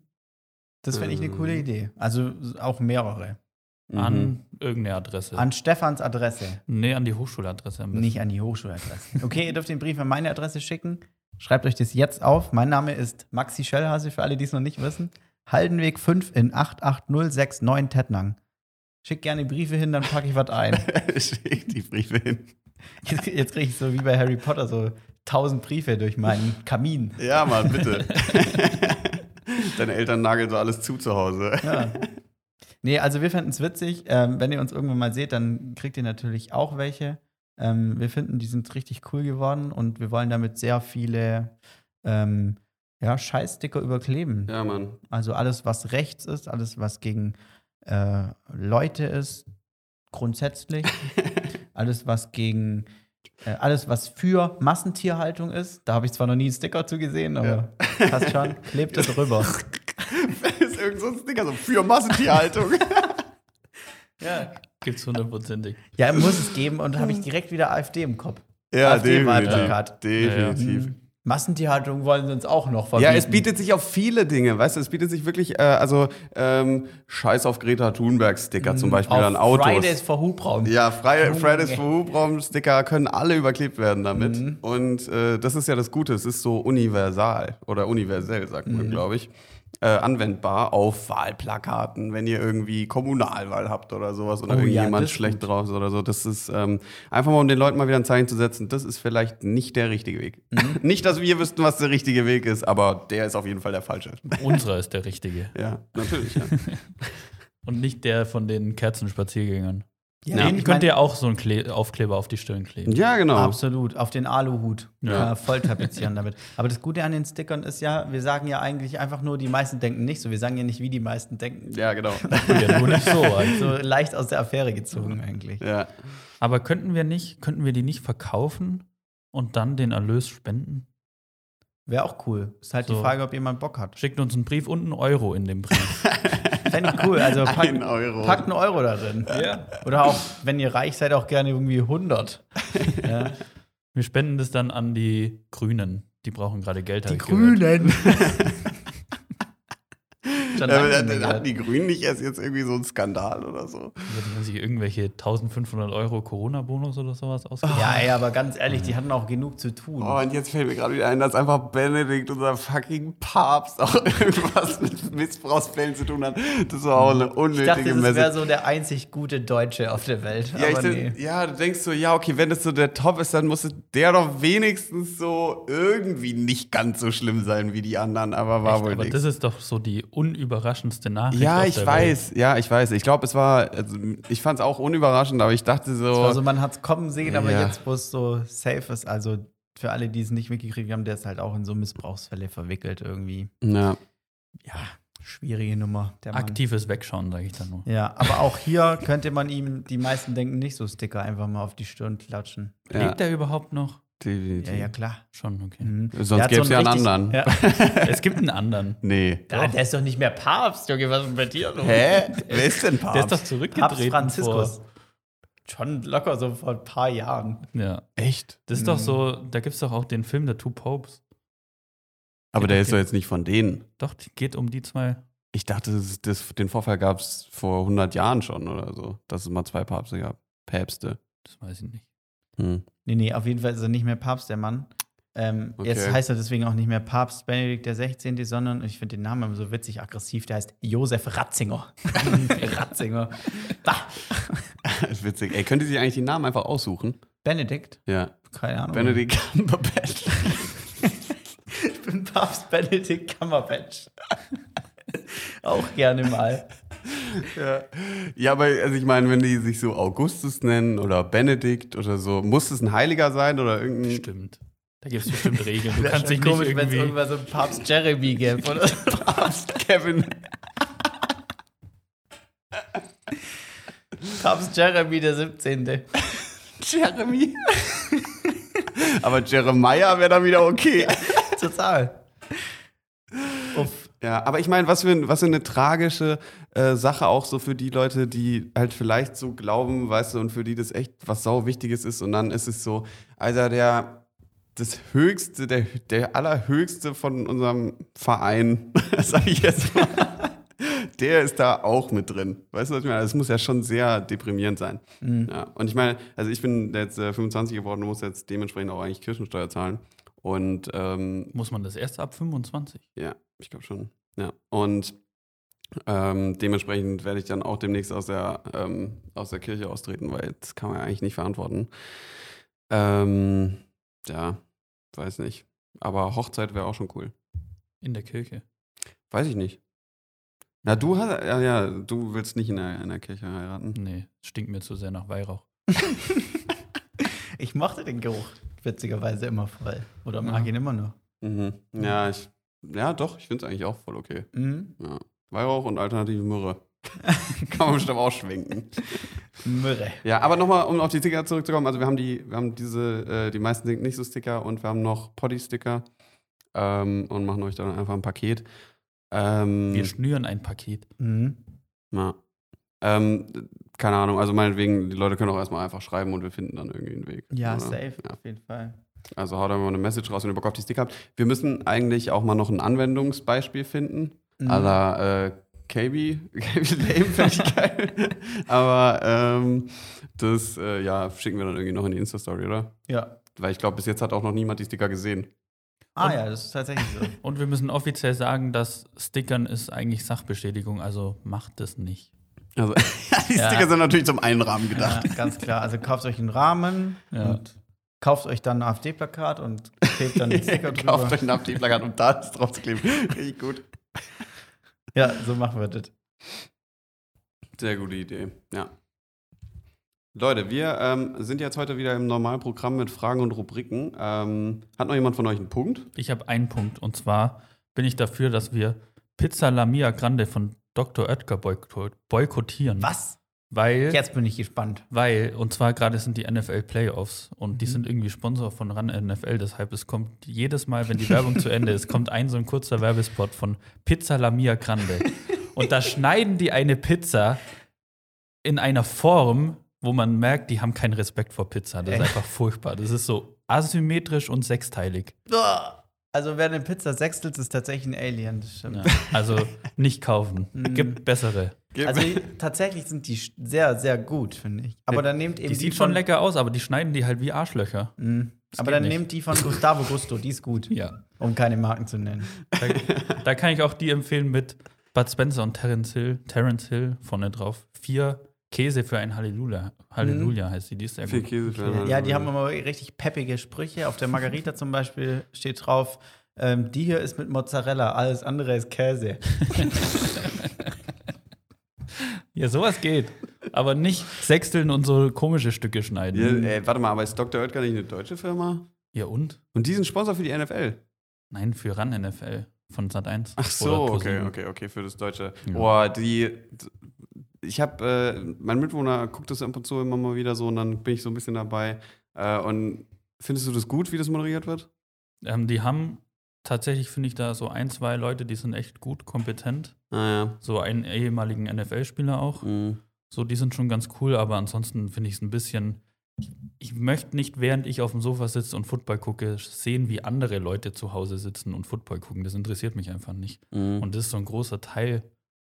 Das finde ich eine coole Ähm. Idee. Also auch mehrere. Mhm. An irgendeine Adresse. An Stefans Adresse, nee, an die Hochschuladresse am besten. nicht an die Hochschuladresse. Okay, ihr dürft den Brief an meine Adresse schicken. Schreibt euch das jetzt auf. Mein Name ist Maxi Schellhase, für alle, die es noch nicht wissen. Haldenweg 5 in 88069 Tettnang. Schickt gerne Briefe hin, dann packe ich was ein. Schick die Briefe hin. Jetzt, jetzt kriege ich so wie bei Harry Potter so tausend Briefe durch meinen Kamin. Ja, Mann, bitte. Deine Eltern nageln so alles zu zu Hause. Ja. Nee, also wir fänden es witzig. Ähm, wenn ihr uns irgendwann mal seht, dann kriegt ihr natürlich auch welche. Ähm, wir finden, die sind richtig cool geworden und wir wollen damit sehr viele ähm, ja, Scheißsticker überkleben. Ja, Mann. Also alles, was rechts ist, alles, was gegen äh, Leute ist, grundsätzlich. alles, was gegen, äh, alles, was für Massentierhaltung ist. Da habe ich zwar noch nie einen Sticker zu gesehen, aber passt schon. Klebt es drüber. Das ist irgend so ein Sticker, so für Massentierhaltung. ja. Gibt's hundertprozentig. ja, muss es geben und habe ich direkt wieder AfD im Kopf. ja, AfD-Wahlplakat. definitiv. Mhm. Massentierhaltung wollen sie uns auch noch Ja, verbieten. es bietet sich auf viele Dinge, weißt du, es bietet sich wirklich, äh, also ähm, Scheiß auf Greta Thunberg-Sticker zum Beispiel auf an Autos. Fridays for Hubraum. Ja, Junge. Fridays for Hubraum-Sticker können alle überklebt werden damit. Mhm. Und äh, das ist ja das Gute, es ist so universal oder universell, sagt Mhm. man, glaube ich. Äh, anwendbar auf Wahlplakaten, wenn ihr irgendwie Kommunalwahl habt oder sowas oder Oh ja, irgendjemand ist schlecht drauf ist oder so. Das ist ähm, einfach mal, um den Leuten mal wieder ein Zeichen zu setzen, das ist vielleicht nicht der richtige Weg. Mhm. nicht, dass wir wüssten, was der richtige Weg ist, aber der ist auf jeden Fall der falsche. Unserer ist der richtige. ja, natürlich. Ja. Und nicht der von den Kerzenspaziergängern. Ja, Den ich könnt ihr auch so einen Kle Aufkleber auf die Stirn kleben. ja, genau. Absolut, auf den Aluhut. Ja. Ja. voll tapezieren damit. Aber das Gute an den Stickern ist ja, wir sagen ja eigentlich einfach nur, die meisten denken nicht so. Wir sagen ja nicht, wie die meisten denken. Ja, genau. Ja, nur nicht so. Also. So leicht aus der Affäre gezogen eigentlich. ja. Aber könnten wir nicht, könnten wir die nicht verkaufen und dann den Erlös spenden? Wäre auch cool. Ist halt So. die Frage, ob jemand Bock hat. Schickt uns einen Brief und einen Euro in dem Brief. Fände ich cool. Also packt, Ein Euro. packt einen Euro da drin. ja. Oder auch, wenn ihr reich seid, auch gerne irgendwie 100. ja. Wir spenden das dann an die Grünen. Die brauchen gerade Geld. Die. Grünen. Schon Ja, lange nicht hatten die Grünen nicht erst jetzt irgendwie so einen Skandal oder so. Die haben sich irgendwelche 1500 Euro Corona-Bonus oder sowas ausgegeben. Ja, ja, aber ganz ehrlich, die hatten auch genug zu tun. Oh, und jetzt fällt mir gerade wieder ein, dass einfach Benedikt, unser fucking Papst, auch irgendwas mit Missbrauchsfällen zu tun hat. Das war auch eine ich dachte, unnötige das wäre so der einzig gute Deutsche auf der Welt. Ja, ich aber denk, nee. ja, du denkst so, ja, okay, wenn das so der Top ist, dann muss der doch wenigstens so irgendwie nicht ganz so schlimm sein wie die anderen, aber war Echt, wohl aber nichts. das ist doch so die unüberraschendste Nachricht. Ja, auf ich der weiß, ja, ich weiß. Ich glaube, es war, also, ich fand es auch unüberraschend, aber ich dachte so. Also man hat es kommen sehen, aber Ja. jetzt, wo es so safe ist, also für alle, die es nicht mitgekriegt haben, der ist halt auch in so Missbrauchsfälle verwickelt irgendwie. ja. Ja, schwierige Nummer. Der Welt. Mann. Aktives Wegschauen, sage ich dann nur. Ja, aber auch hier könnte man ihm, die meisten denken nicht so Sticker einfach mal auf die Stirn klatschen. ja, Lebt er überhaupt noch? Definitiv. Ja, ja, klar. Schon, okay. Mhm. Sonst Der gäbe es ja einen anderen. Ja. es gibt einen anderen. Nee. Ja, der ist doch nicht mehr Papst, Junge, was ist denn bei dir los? Hä? Wer ist denn Der ist doch Papst? zurückgetreten. Papst Franziskus. Vor, Schon locker so vor ein paar Jahren. ja. Echt? Das ist doch so, da gibt es doch auch den Film der Two Popes. Aber der ist doch jetzt nicht von denen. Doch, die geht um die zwei. Ich dachte, das, das, den Vorfall gab es vor 100 Jahren schon oder so, dass es mal zwei Papste gab. Päpste. Das weiß ich nicht. Hm. Nee, nee, auf jeden Fall ist er nicht mehr Papst, der Mann. Ähm, Okay. Jetzt heißt er deswegen auch nicht mehr Papst Benedikt der 16., sondern ich finde den Namen immer so witzig aggressiv, der heißt Josef Ratzinger. Ratzinger. Bah. Das ist witzig. Ey, könnt ihr sich eigentlich die Namen einfach aussuchen? Benedikt? Ja. Keine Ahnung. Benedict Cumberbatch. Ich bin Papst Benedikt Kammerbatch. auch gerne mal. Ja. ja, aber also ich meine, wenn die sich so Augustus nennen oder Benedikt oder so, muss es ein Heiliger sein oder irgendein. Stimmt. Da gibt es bestimmt Regeln. Du Wäre kannst dich nicht komisch, wenn es irgendwann so einen Papst Jeremy gäbe. Oder? Papst Kevin. Papst Jeremy der 17. Jeremy. aber Jeremiah wäre dann wieder okay. Total. Ja, aber ich meine, was für, was für eine tragische äh, Sache auch so für die Leute, die halt vielleicht so glauben, weißt du, und für die das echt was sau Wichtiges ist. Und dann ist es so, Alter, der das höchste, der, der allerhöchste von unserem Verein, sag ich jetzt mal, der ist da auch mit drin. Weißt du, was ich meine? Das muss ja schon sehr deprimierend sein. Ja, und ich meine, also ich bin jetzt äh, 25 geworden und muss jetzt dementsprechend auch eigentlich Kirchensteuer zahlen. Und ähm, Muss man das erst ab 25? ja, ich glaube schon. Ja. Und ähm, dementsprechend werde ich dann auch demnächst aus der, ähm, aus der Kirche austreten, weil das kann man ja eigentlich nicht verantworten. Ähm, ja, weiß nicht. Aber Hochzeit wäre auch schon cool. In der Kirche. Weiß ich nicht. Na, du hast, ja, ja, du willst nicht in der, in der Kirche heiraten. Nee, stinkt mir zu sehr nach Weihrauch. Ich mochte den Geruch witzigerweise immer voll. Oder mag Ja. ihn immer noch. Mhm. Ja, ich, ja, doch, ich finde es eigentlich auch voll okay. Mhm. Ja. Weihrauch und alternative Myrrhe. Kann man bestimmt auch schwenken. Myrrhe. Ja, aber nochmal, um auf die Sticker zurückzukommen. Also wir haben die, wir haben diese, äh, die meisten sind nicht so Sticker und wir haben noch Poddy-Sticker ähm, und machen euch dann einfach ein Paket. Ähm, Wir schnüren ein Paket. Mhm. ja. ähm, keine Ahnung, also meinetwegen, die Leute können auch erstmal einfach schreiben und wir finden dann irgendwie einen Weg. Ja, oder? safe, Ja. auf jeden Fall. Also haut da mal eine Message raus, wenn ihr Bock auf die Sticker habt. Wir müssen eigentlich auch mal noch ein Anwendungsbeispiel finden. Mhm. À la äh, KB, KB Lame fände ich geil. Aber ähm, das äh, ja, schicken wir dann irgendwie noch in die Insta-Story, oder? Ja. Weil ich glaube, bis jetzt hat auch noch niemand die Sticker gesehen. Ah Und- ja, das ist tatsächlich so. Und wir müssen offiziell sagen, dass Stickern ist eigentlich Sachbestätigung, also macht es nicht. Also, die Ja. Sticker sind natürlich zum Einrahmen gedacht. Ja, ganz klar. Also kauft euch einen Rahmen Ja. und kauft euch dann ein AfD-Plakat und klebt dann den Sticker drüber. Kauft euch ein AfD-Plakat, um da drauf zu kleben. Richtig gut. Ja, so machen wir das. Sehr gute Idee, ja. Leute, wir ähm, sind jetzt heute wieder im Normalprogramm mit Fragen und Rubriken. Ähm, hat noch jemand von euch einen Punkt? Ich habe einen Punkt und zwar bin ich dafür, dass wir Pizza La Mia Grande von Dr. Oetker boykott boykottieren. Was? Weil, Jetzt bin ich gespannt. weil, und zwar gerade sind die NFL Playoffs und die Mhm. sind irgendwie Sponsor von RAN NFL, deshalb es kommt jedes Mal, wenn die Werbung zu Ende ist, kommt ein so ein kurzer Werbespot von Pizza La Mia Grande. Und da schneiden die eine Pizza in einer Form, wo man merkt, die haben keinen Respekt vor Pizza. Das ist Ey. einfach furchtbar. Das ist so asymmetrisch und sechsteilig. Also wer eine Pizza sechstelt, ist tatsächlich ein Alien. Das stimmt. Ja, also nicht kaufen. Mhm. Gibt bessere. Also tatsächlich sind die sehr, sehr gut, finde ich. Aber dann nehmt eben Die sieht schon von, lecker aus, aber die schneiden die halt wie Arschlöcher. Mhm. Aber dann nicht. nehmt die von Gustavo Gusto, die ist gut. Ja. Um keine Marken zu nennen. Da, da kann ich auch die empfehlen mit Bud Spencer und Terence Hill. Terence Hill vorne drauf. Vier Käse für ein Halleluja. Halleluja heißt die. Die ist sehr Viel gut. Käse für einen Ja, die haben Halleluja. immer richtig peppige Sprüche. Auf der Margarita zum Beispiel steht drauf, ähm, die hier ist mit Mozzarella, alles andere ist Käse. Ja, sowas geht. Aber nicht sechsteln und so komische Stücke Ja, schneiden. ey, warte mal, aber ist Dr. Oetker nicht eine deutsche Firma? Ja, und? Und die sind Sponsor für die NFL. Nein, für RAN NFL von Sat 1. Ach so, okay, okay, okay, für das Deutsche. Ja. Boah, die. Ich habe, äh, mein Mitwohner guckt das ab und zu immer mal wieder so und dann bin ich so ein bisschen dabei. Äh, und findest du das gut, wie das moderiert wird? Ähm, die haben tatsächlich, finde ich, da so ein, zwei Leute, die sind echt gut, kompetent. Ah So einen ehemaligen NFL-Spieler auch. ja. Mhm. So, die sind schon ganz cool, aber ansonsten finde ich es ein bisschen. Ich, ich möchte nicht, während ich auf dem Sofa sitze und Football gucke, sehen, wie andere Leute zu Hause sitzen und Football gucken. Das interessiert mich einfach nicht. Mhm. Und das ist so ein großer Teil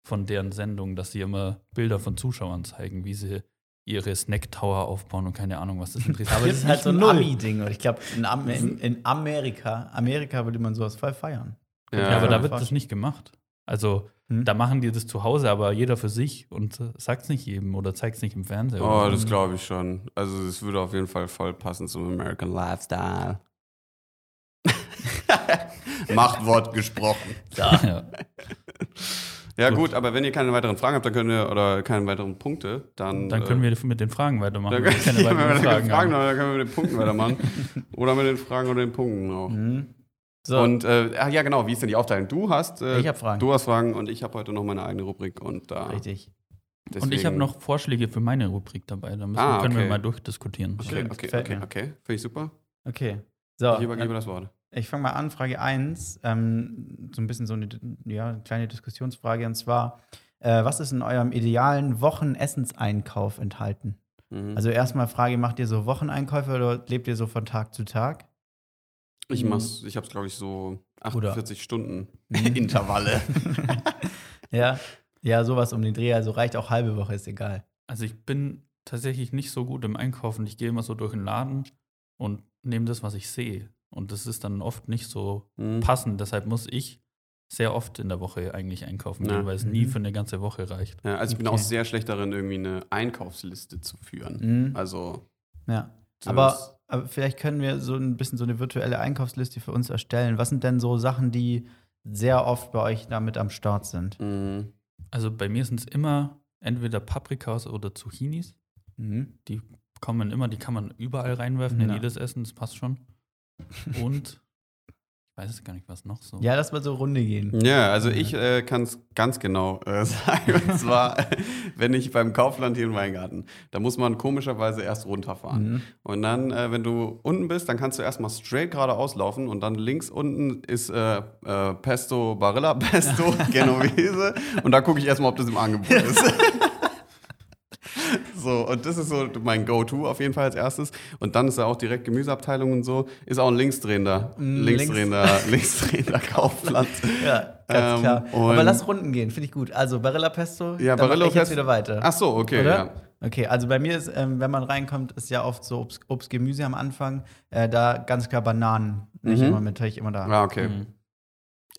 von deren Sendung, dass sie immer Bilder von Zuschauern zeigen, wie sie ihre Snack Tower aufbauen und keine Ahnung, was das interessiert. Aber das ist halt so ein. Ami-Ding. Ich glaube, in, Am in, in Amerika, Amerika würde man sowas voll feiern. Ja, aber da Ja. wird das nicht gemacht. Also, Hm? da machen die das zu Hause, aber jeder für sich und sagt es nicht jedem oder zeigt es nicht im Fernsehen. Oh, das so. glaube ich schon. Also, es würde auf jeden Fall voll passen zum American Lifestyle. Machtwort gesprochen. Ja. Ja, Gut. gut, aber wenn ihr keine weiteren Fragen habt, dann könnt ihr, oder keine weiteren Punkte, dann. Dann können wir mit den Fragen weitermachen. Dann wenn können wir wir keine weiteren Fragen Fragen, haben. dann können wir mit den Punkten weitermachen. oder mit den Fragen oder den Punkten auch. Mhm. So, Und äh, ja, genau, wie ist denn die Aufteilung? Du hast, äh, ich habe Fragen. du hast Fragen und ich habe heute noch meine eigene Rubrik und da. Richtig. Und ich habe noch Vorschläge für meine Rubrik dabei. Da müssen, Ah, können okay. wir mal durchdiskutieren. Okay, okay, okay, okay. Finde ich super. Okay. So, ich übergebe äh, das Wort. Ich fange mal an, Frage 1. Ähm, so ein bisschen so eine ja, kleine Diskussionsfrage. Und zwar, äh, was ist in eurem idealen Wochenessenseinkauf enthalten? Mhm. Also erstmal Frage, macht ihr so Wocheneinkäufe oder lebt ihr so von Tag zu Tag? ich mach's, ich habe es, glaube ich, so Oder- 48 Stunden Mhm. Intervalle. Ja, ja, sowas um den Dreh. Also reicht auch halbe Woche, ist egal. Also ich bin tatsächlich nicht so gut im Einkaufen. Ich gehe immer so durch den Laden und nehme das, was ich sehe. Und das ist dann oft nicht so Mhm. passend. Deshalb muss ich sehr oft in der Woche eigentlich einkaufen Ja. gehen, weil es nie Mhm. für eine ganze Woche reicht. Ja, also ich bin Okay. auch sehr schlecht darin, irgendwie eine Einkaufsliste zu führen. Mhm. Also. Ja. Aber, aber vielleicht können wir so ein bisschen so eine virtuelle Einkaufsliste für uns erstellen. Was sind denn so Sachen, die sehr oft bei euch damit am Start sind? Mhm. Also bei mir sind es immer entweder Paprikas oder Zucchinis. Mhm. Die kommen immer, die kann man überall reinwerfen, in Ja. jedes Essen, das passt schon. Und ich weiß es gar nicht, was noch so. Ja, lass mal so Runde gehen. Ja, also ich äh, kann es ganz genau äh, sagen. Und zwar, wenn ich beim Kaufland hier im Weingarten, da muss man komischerweise erst runterfahren. Mhm. Und dann, äh, wenn du unten bist, dann kannst du erstmal straight geradeaus laufen und dann links unten ist äh, äh, Pesto Barilla Pesto Genovese und da gucke ich erstmal, ob das im Angebot ist. So, und das ist so mein Go-To auf jeden Fall als erstes. Und dann ist da auch direkt Gemüseabteilung und so. Ist auch ein linksdrehender, Mm, linksdrehender, linksdrehender Kaufland. Ja, ganz Ähm, klar. Aber lass Runden gehen, finde ich gut. Also Barilla Pesto, Ja, dann Barilla ich jetzt wieder weiter. Ach so, okay, Oder? ja. Okay, also bei mir ist, ähm, wenn man reinkommt, ist ja oft so Obst, Obst Gemüse am Anfang. Äh, da ganz klar Bananen. Nicht Mhm. immer mit, ich immer da. Ja, okay. Mhm.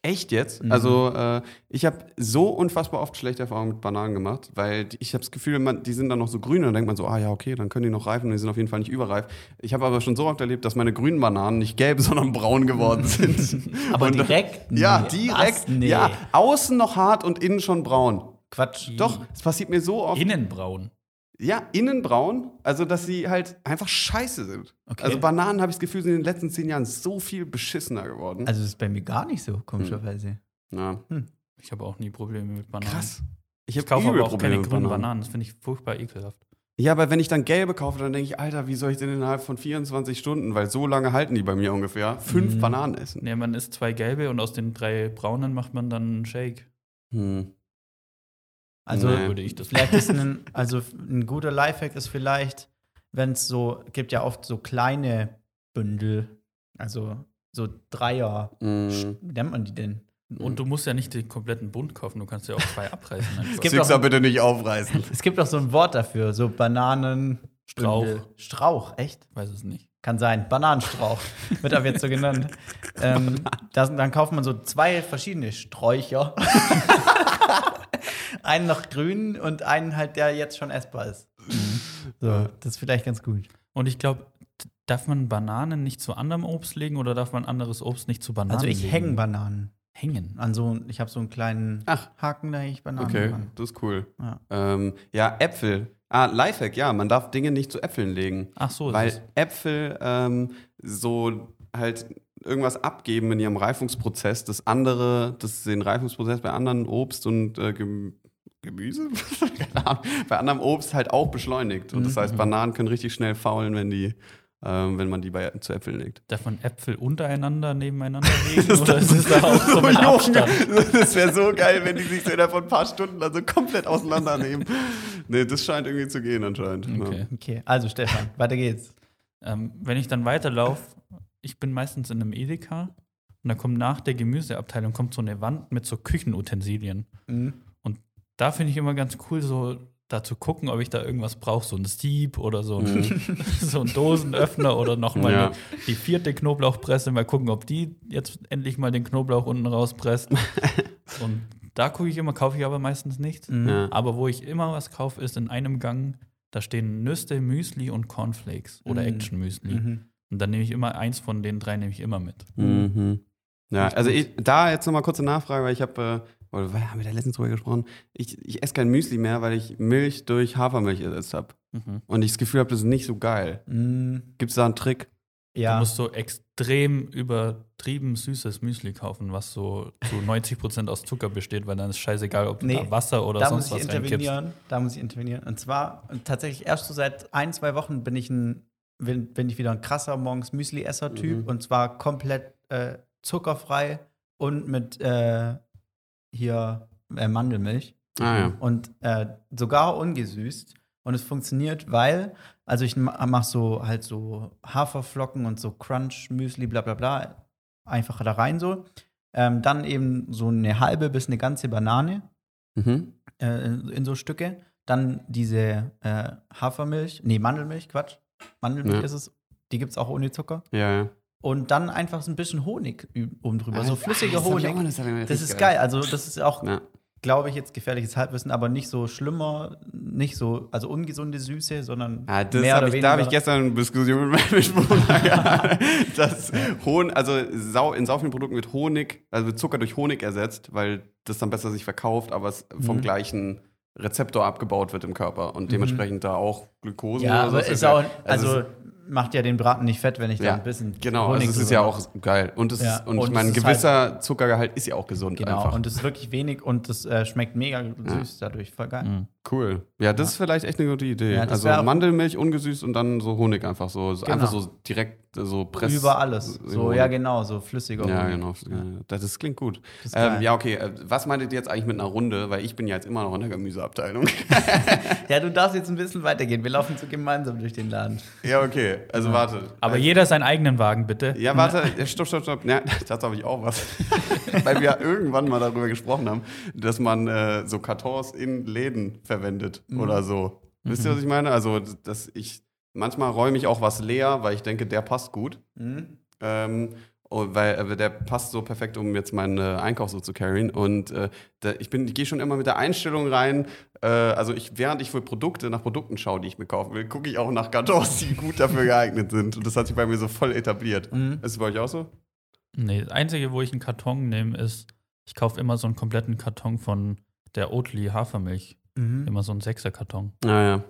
Echt jetzt? Mhm. Also, äh, ich habe so unfassbar oft schlechte Erfahrungen mit Bananen gemacht, weil die, ich habe das Gefühl, man, die sind dann noch so grün und dann denkt man so, ah ja, okay, dann können die noch reifen und die sind auf jeden Fall nicht überreif. Ich habe aber schon so oft erlebt, dass meine grünen Bananen nicht gelb, sondern braun geworden sind. Aber Und- direkt? Ja, Nee. direkt. Was? Nee. Ja, außen noch hart und innen schon braun. Quatsch. Doch, es passiert mir so oft. Innenbraun. Ja, innen braun, also dass sie halt einfach scheiße sind. Okay. Also Bananen, habe ich das Gefühl, sind in den letzten zehn Jahren so viel beschissener geworden. Also das ist bei mir gar nicht so, komischerweise. ja. Ich habe auch nie Probleme mit Bananen. Krass. Ich Ich habe kaufe aber auch Probleme keine mit grünen Bananen. Bananen. Das finde ich furchtbar ekelhaft. Ja, aber wenn ich dann gelbe kaufe, dann denke ich, Alter, wie soll ich denn innerhalb von 24 Stunden, weil so lange halten die bei mir ungefähr, fünf Mhm. Bananen essen? Nee, man isst zwei gelbe und aus den drei braunen macht man dann einen Shake. Hm. Also Nee. Würde ich das vielleicht ist ein, also ein guter Lifehack ist vielleicht, wenn es so, gibt ja oft so kleine Bündel, also so Dreier, Hm. wie nennt man die denn? Und du musst ja nicht den kompletten Bund kaufen, du kannst ja auch zwei abreißen. einfach. gibt Sixer auch- bitte nicht aufreißen. Es gibt auch so ein Wort dafür, so Bananen. Strauch. Strauch, echt? Weiß es nicht. Kann sein. Bananenstrauch. Wird aber jetzt so genannt. ähm, das, dann kauft man so zwei verschiedene Sträucher. einen noch grün und einen halt, der jetzt schon essbar ist. So, das ist vielleicht ganz gut. Und ich glaube, darf man Bananen nicht zu anderem Obst legen oder darf man anderes Obst nicht zu Bananen Also ich legen? hänge Bananen. Hängen. An so, ich habe so einen kleinen Ach. Haken, da hänge ich Bananen Okay, dran. das ist cool. Ja. Ähm, ja, Äpfel. Ah, Lifehack, ja, man darf Dinge nicht zu Äpfeln legen. Ach so, ist Weil es. Äpfel ähm, so halt irgendwas abgeben in ihrem Reifungsprozess, das andere, das den Reifungsprozess bei anderen Obst und äh, Gem Gemüse? Keine Ahnung, bei anderem Obst halt auch beschleunigt. Und das heißt, Mhm. Bananen können richtig schnell faulen, wenn die, ähm, wenn man die bei zu Äpfeln legt. Darf man Äpfel untereinander nebeneinander legen? Das oder ist ist es da auch so Junge, Abstand? Das wäre so geil, wenn die sich so innerhalb von ein paar Stunden dann so komplett auseinandernehmen. nee, das scheint irgendwie zu gehen anscheinend. Okay. Okay, also Stefan, weiter geht's. Ähm, wenn ich dann weiterlaufe, ich bin meistens in einem Edeka und da kommt nach der Gemüseabteilung kommt so eine Wand mit so Küchenutensilien. Mhm. Da finde ich immer ganz cool, so da zu gucken, ob ich da irgendwas brauche, so ein Sieb oder so ein, so ein Dosenöffner oder nochmal Ja. die vierte Knoblauchpresse, mal gucken, ob die jetzt endlich mal den Knoblauch unten rauspresst. Und da gucke ich immer, kaufe ich aber meistens nichts. Mhm. Ja. Aber wo ich immer was kaufe, ist in einem Gang, da stehen Nüsse, Müsli und Cornflakes oder Mhm. Action Müsli. Mhm. Und dann nehme ich immer eins von den drei nehme ich immer mit. Mhm. Ja, also ich, da jetzt nochmal kurze Nachfrage, weil ich habe, äh, oder haben wir da letztens drüber gesprochen, ich, ich esse kein Müsli mehr, weil ich Milch durch Hafermilch ersetzt habe. Mhm. Und ich das Gefühl habe, das ist nicht so geil. Mhm. Gibt es da einen Trick? Du Ja. musst so extrem übertrieben süßes Müsli kaufen, was so zu 90% aus Zucker besteht, weil dann ist scheißegal, ob du Nee, da Wasser oder da sonst muss ich was reinkippst. intervenieren. Da muss ich intervenieren. Und zwar tatsächlich erst so seit ein, zwei Wochen bin ich ein, bin, bin ich wieder ein krasser morgens Müsli-Esser-Typ Mhm. und zwar komplett äh, zuckerfrei und mit äh, hier äh, Mandelmilch Ah ja. und äh, sogar ungesüßt. Und es funktioniert, weil, also ich mache so halt so Haferflocken und so Crunch-Müsli, bla bla bla, einfach da rein so. Ähm, dann eben so eine halbe bis eine ganze Banane Mhm. äh, in, in so Stücke. Dann diese äh, Hafermilch, nee, Mandelmilch, Quatsch. Mandelmilch Ja. ist es. Die gibt es auch ohne Zucker. Ja, ja. und dann einfach so ein bisschen Honig oben drüber. so Ah, flüssiger das hab ich Honig. das Das ist geil. Also, das ist auch, Ja. glaube ich, jetzt gefährliches Halbwissen, aber nicht so schlimmer, nicht so, also ungesunde Süße, sondern Ja, das mehr oder ich, da habe ich gestern eine Diskussion mit meinem Mitbewohner gehabt. dass Hohn, also sau, in sau vielen Produkten wird Honig, also wird Zucker durch Honig ersetzt, weil das dann besser sich verkauft, aber es vom Mhm. gleichen Rezeptor abgebaut wird im Körper und dementsprechend da auch Glukose Ja, oder so. aber Das ist auch, ja- also, es macht ja den Braten nicht fett, wenn ich da Ja, ein bisschen Genau, Honig also es ist ja auch geil. Und, es Ja, ist, und, und ich es meine, ein ist halt- gewisser Zuckergehalt ist ja auch gesund Genau, einfach. und es ist wirklich wenig und das äh, schmeckt mega süß dadurch, voll geil. Mhm. Cool. Ja, das ist vielleicht echt eine gute Idee. Ja, also Mandelmilch ungesüßt und dann so Honig einfach so. Genau. Einfach so direkt so press. Über alles. So, Honig. ja, genau, so flüssiger Ja, Honig. genau. Das, das klingt gut. Das. Ähm, ja, okay. äh, Was meintet ihr jetzt eigentlich mit einer Runde? Weil ich bin ja jetzt immer noch in der Gemüseabteilung. Ja, du darfst jetzt ein bisschen weitergehen. Wir laufen so gemeinsam durch den Laden. ja, okay. Also warte. Aber äh, jeder seinen eigenen Wagen, bitte. Ja, warte, ja, stopp, stopp, stopp. Ja, dazu habe ich auch was. Weil wir irgendwann mal darüber gesprochen haben, dass man äh, so Kartons in Läden verwendet Mhm. oder so. Wisst ihr, was ich meine? Also, dass ich manchmal räume ich auch was leer, weil ich denke, der passt gut. Mhm. Ähm, und weil äh, der passt so perfekt, um jetzt meinen äh, Einkauf so zu carryen. Und äh, da, ich bin, ich gehe schon immer mit der Einstellung rein. Äh, also ich, während ich für Produkte nach Produkten schaue, die ich mir kaufen will, gucke ich auch nach Kartons, die gut dafür geeignet sind. Und das hat sich bei mir so voll etabliert. Mhm. Ist es bei euch auch so? Nee, das Einzige, wo ich einen Karton nehme, ist, ich kaufe immer so einen kompletten Karton von der Oatly Hafermilch. Mhm. Immer so einen Sechser-Karton. Naja.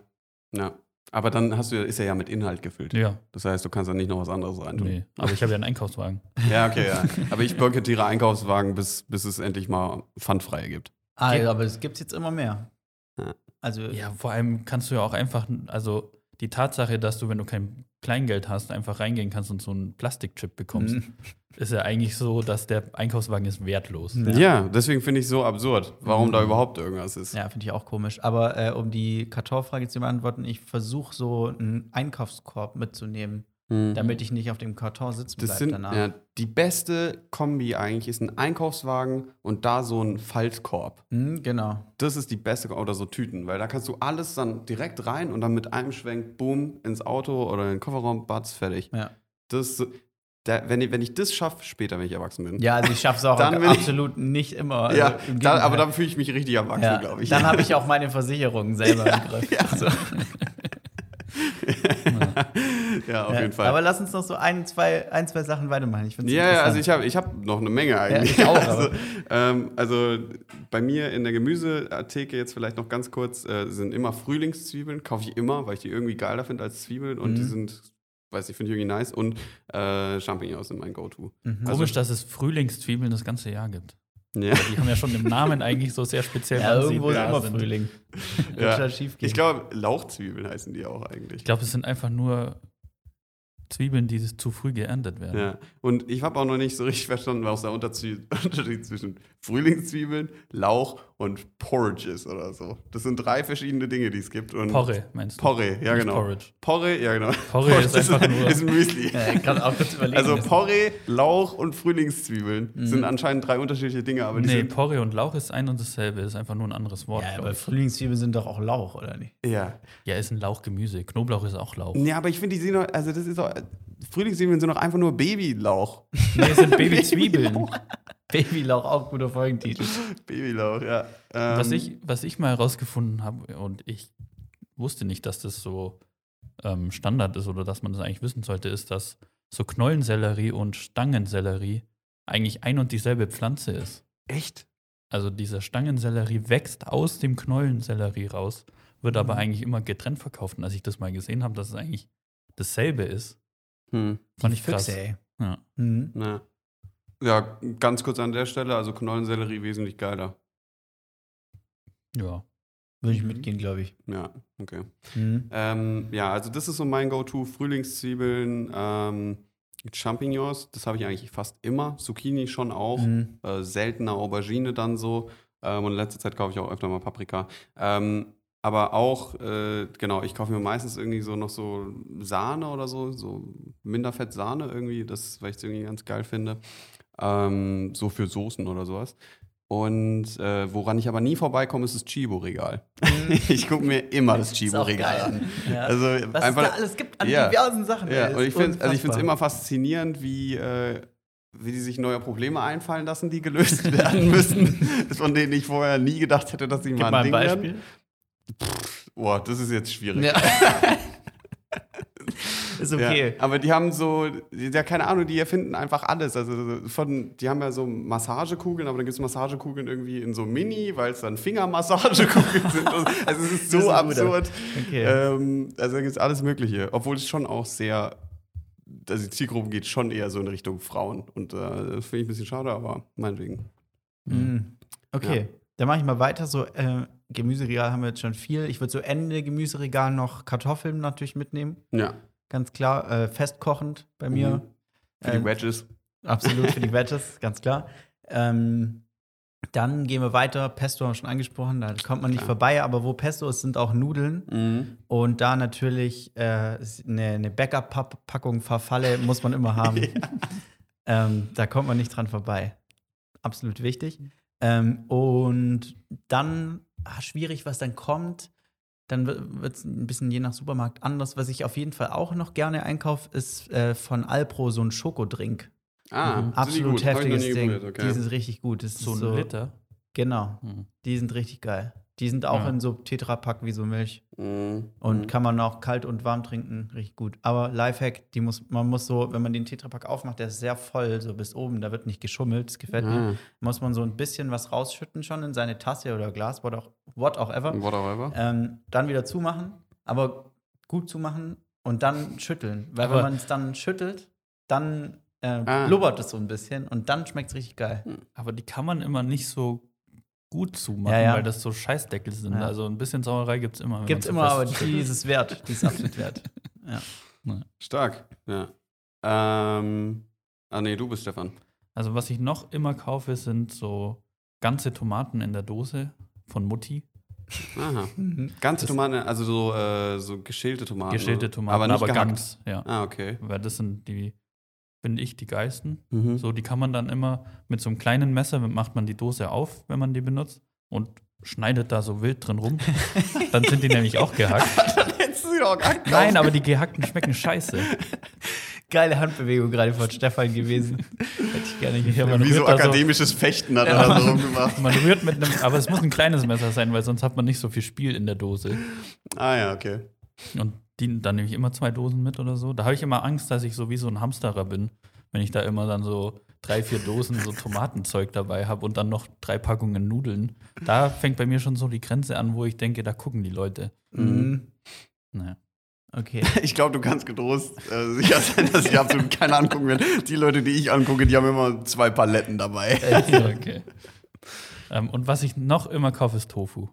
Ja. Aber dann hast du, ist er ja mit Inhalt gefüllt. Ja, Das heißt, du kannst da nicht noch was anderes reintun. nee. Aber ich habe ja einen Einkaufswagen. Ja, okay, ja. Aber ich boykottiere Einkaufswagen, bis, bis es endlich mal pfandfreie gibt. Ah, ja, aber es gibt jetzt immer mehr. Ja. Also, Ja, vor allem kannst du ja auch einfach, also die Tatsache, dass du, wenn du kein Kleingeld hast, einfach reingehen kannst und so einen Plastikchip bekommst, Mhm. ist ja eigentlich so, dass der Einkaufswagen ist wertlos. Ja. Ja, deswegen finde ich so absurd, warum Mhm. da überhaupt irgendwas ist. Ja, finde ich auch komisch. Aber äh, um die Kartonfrage zu beantworten, ich versuche so einen Einkaufskorb mitzunehmen, Mhm. damit ich nicht auf dem Karton sitzen Das sind danach. ja, die beste Kombi eigentlich ist ein Einkaufswagen und da so ein Faltkorb. Mhm, genau. Das ist die beste oder so Tüten, weil da kannst du alles dann direkt rein und dann mit einem Schwenk, boom, ins Auto oder in den Kofferraum, batz, fertig. Ja. Das, da, wenn, ich, wenn ich das schaffe, später, wenn ich erwachsen bin. Ja, also ich schaffe es auch Dann bin ich- absolut nicht immer. Also ja dann, aber dann fühle ich mich richtig erwachsen, ja, glaube ich. Dann habe ich auch meine Versicherung selber im Griff. So. ja, auf Ja, jeden Fall. Aber lass uns noch so ein, zwei, ein, zwei Sachen weitermachen. Ich Ja, ja, also ich habe ich hab noch eine Menge eigentlich. ich auch, also, ähm, also bei mir in der Gemüseatheke jetzt vielleicht noch ganz kurz, äh, sind immer Frühlingszwiebeln, kaufe ich immer, weil ich die irgendwie geiler finde als Zwiebeln und Mhm. die sind, weiß ich, finde ich irgendwie nice und äh, Champignons sind mein Go-To. Mhm. Also- Komisch, dass es Frühlingszwiebeln das ganze Jahr gibt. Ja. Die haben ja schon im Namen eigentlich so sehr speziell. ja, irgendwo ist immer sind. Frühling. Ja. Ich glaube, Lauchzwiebeln heißen die auch eigentlich. Ich glaube, es sind einfach nur Zwiebeln, die zu früh geerntet werden. Ja, und ich habe auch noch nicht so richtig verstanden, was der Unterschied, zwischen Frühlingszwiebeln, Lauch und Porridge ist oder so. Das sind drei verschiedene Dinge, die es gibt. Und Porre, meinst du? Porre, ja Nicht genau. Porridge. Porre, ja genau. Porre ist einfach nur- ist ein Müsli. ja, ich kann auch kurz überlegen. Also Porre, Lauch und Frühlingszwiebeln Mhm. sind anscheinend drei unterschiedliche Dinge, aber die Nee, sind Porre und Lauch ist ein und dasselbe, ist einfach nur ein anderes Wort. ja, aber. Frühlingszwiebeln sind doch auch Lauch, oder nicht? ja. ja, ist ein Lauchgemüse. Knoblauch ist auch Lauch. Ja, aber ich finde, die sehen doch, also das ist doch, Frühlingszwiebeln sind doch einfach nur Babylauch. Nee, es sind Babyzwiebeln. Babylauch, auch guter Folgentitel. Babylauch, ja. Ähm, was, ich, was ich mal herausgefunden habe, und ich wusste nicht, dass das so ähm, Standard ist oder dass man das eigentlich wissen sollte, ist, dass so Knollensellerie und Stangensellerie eigentlich ein und dieselbe Pflanze ist. Echt? Also dieser Stangensellerie wächst aus dem Knollensellerie raus, wird aber Mhm. eigentlich immer getrennt verkauft. Und als ich das mal gesehen habe, dass es eigentlich dasselbe ist, Hm. fand ich krass. Füchse, ey. Ja. Mhm. Ja. ja, ganz kurz an der Stelle, also Knollensellerie wesentlich geiler. ja. Würde ich Mhm. mitgehen, glaube ich. Ja, okay. Mhm. Ähm, ja, also das ist so mein Go-To. Frühlingszwiebeln, ähm, Champignons, das habe ich eigentlich fast immer. Zucchini schon auch. Mhm. Äh, seltener Aubergine dann so. Ähm, und in letzter Zeit kaufe ich auch öfter mal Paprika. Ähm, aber auch, äh, genau, ich kaufe mir meistens irgendwie so noch so Sahne oder so, so Minderfett Sahne irgendwie, das, weil ich es irgendwie ganz geil finde. Ähm, so für Soßen oder sowas. Und äh, woran ich aber nie vorbeikomme, ist das Chibo-Regal. ich gucke mir immer das Chibo-Regal an. Ja. Also Was einfach, es da alles gibt an Ja. diversen Sachen. Ja, und ich finde also ich find's unfassbar. immer faszinierend, wie, äh, wie die sich neue Probleme einfallen lassen, die gelöst werden müssen, von denen ich vorher nie gedacht hätte, dass sie mal ein ein Ding Beispiel. werden. Boah, das ist jetzt schwierig. Ja. ist okay. Ja, aber die haben so, ja, keine Ahnung, die erfinden einfach alles. Also von, die haben ja so Massagekugeln, aber dann gibt es Massagekugeln irgendwie in so Mini, weil es dann Fingermassagekugeln sind. Also es ist so ist absurd. Okay. Ähm, also da gibt es alles Mögliche. Obwohl es schon auch sehr, also die Zielgruppe geht schon eher so in Richtung Frauen. Und äh, das finde ich ein bisschen schade, aber meinetwegen. Mhm. Okay, dann mache ich mal weiter. So, äh, Gemüseregal haben wir jetzt schon viel. Ich würde so Ende Gemüseregal noch Kartoffeln natürlich mitnehmen. Ja. Ganz klar. Äh, festkochend bei mir. Mhm. Für die Äh, Wedges. Absolut für die Wedges, ganz klar. Ähm, dann gehen wir weiter. Pesto haben wir schon angesprochen, da kommt man nicht Klar. vorbei, aber wo Pesto ist, sind auch Nudeln. Mhm. Und da natürlich äh, eine, eine Backup-Packung Verfalle muss man immer haben. ähm, da kommt man nicht dran vorbei. Absolut wichtig. Ähm, und dann, ah, schwierig, was dann kommt. Dann wird es ein bisschen je nach Supermarkt anders. Was ich auf jeden Fall auch noch gerne einkaufe, ist äh, von Alpro so ein Schokodrink. Ah, die Absolut heftiges Ding. okay. Die sind richtig gut. Das So ein Liter. Genau, Mhm. die sind richtig geil. Die sind auch Ja. in so Tetrapack wie so Milch. Mhm. Und Mhm. kann man auch kalt und warm trinken, richtig gut. Aber Lifehack, die muss, man muss so, wenn man den Tetrapack aufmacht, der ist sehr voll, so bis oben, da wird nicht geschummelt, das gefällt mir. Ah, Muss man so ein bisschen was rausschütten schon in seine Tasse oder Glas, what auch, what auch ever. what ever. Ähm, dann wieder zumachen, aber gut zumachen und dann schütteln. Weil Aber- wenn man es dann schüttelt, dann äh, Ah. blubbert es so ein bisschen und dann schmeckt es richtig geil. Aber die kann man immer nicht so gut zumachen, Ja, ja. weil das so Scheißdeckel sind. Ja. Also ein bisschen Sauerei gibt es immer. Gibt's man immer, aber die ist es wert. Die ist absolut wert. Ja. Stark, ja. Ähm, ah, nee, du bist Stefan. Also was ich noch immer kaufe, sind so ganze Tomaten in der Dose von Mutti. Aha. Mhm. Ganze Das- Tomaten, also so, äh, so geschälte Tomaten. Geschälte? Tomaten, aber nicht gehackt. ganz. Ja. Ah, okay. Weil das sind die, finde ich, die geilsten. Mhm. So, die kann man dann immer mit so einem kleinen Messer, macht man die Dose auf, wenn man die benutzt und schneidet da so wild drin rum. dann sind die nämlich auch gehackt. Dann hättest du sie doch gehackt. Nein, aber die gehackten schmecken scheiße. Geile Handbewegung gerade von Stefan gewesen. Hätte ich gerne Ja, gehört. man Wie so da so- akademisches Fechten hat er Ja. da so rumgemacht. Man rührt mit einem, aber es muss ein kleines Messer sein, weil sonst hat man nicht so viel Spiel in der Dose. Ah ja, okay. Und die, dann nehme ich immer zwei Dosen mit oder so. Da habe ich immer Angst, dass ich so wie so ein Hamsterer bin, wenn ich da immer dann so drei, vier Dosen so Tomatenzeug dabei habe und dann noch drei Packungen Nudeln. Da fängt bei mir schon so die Grenze an, wo ich denke, da gucken die Leute. Mhm. Naja. Okay. Ich glaube, du kannst getrost äh, sicher sein, dass ich absolut keine angucken werde. Die Leute, die ich angucke, die haben immer zwei Paletten dabei. okay. ähm, und was ich noch immer kaufe, ist Tofu.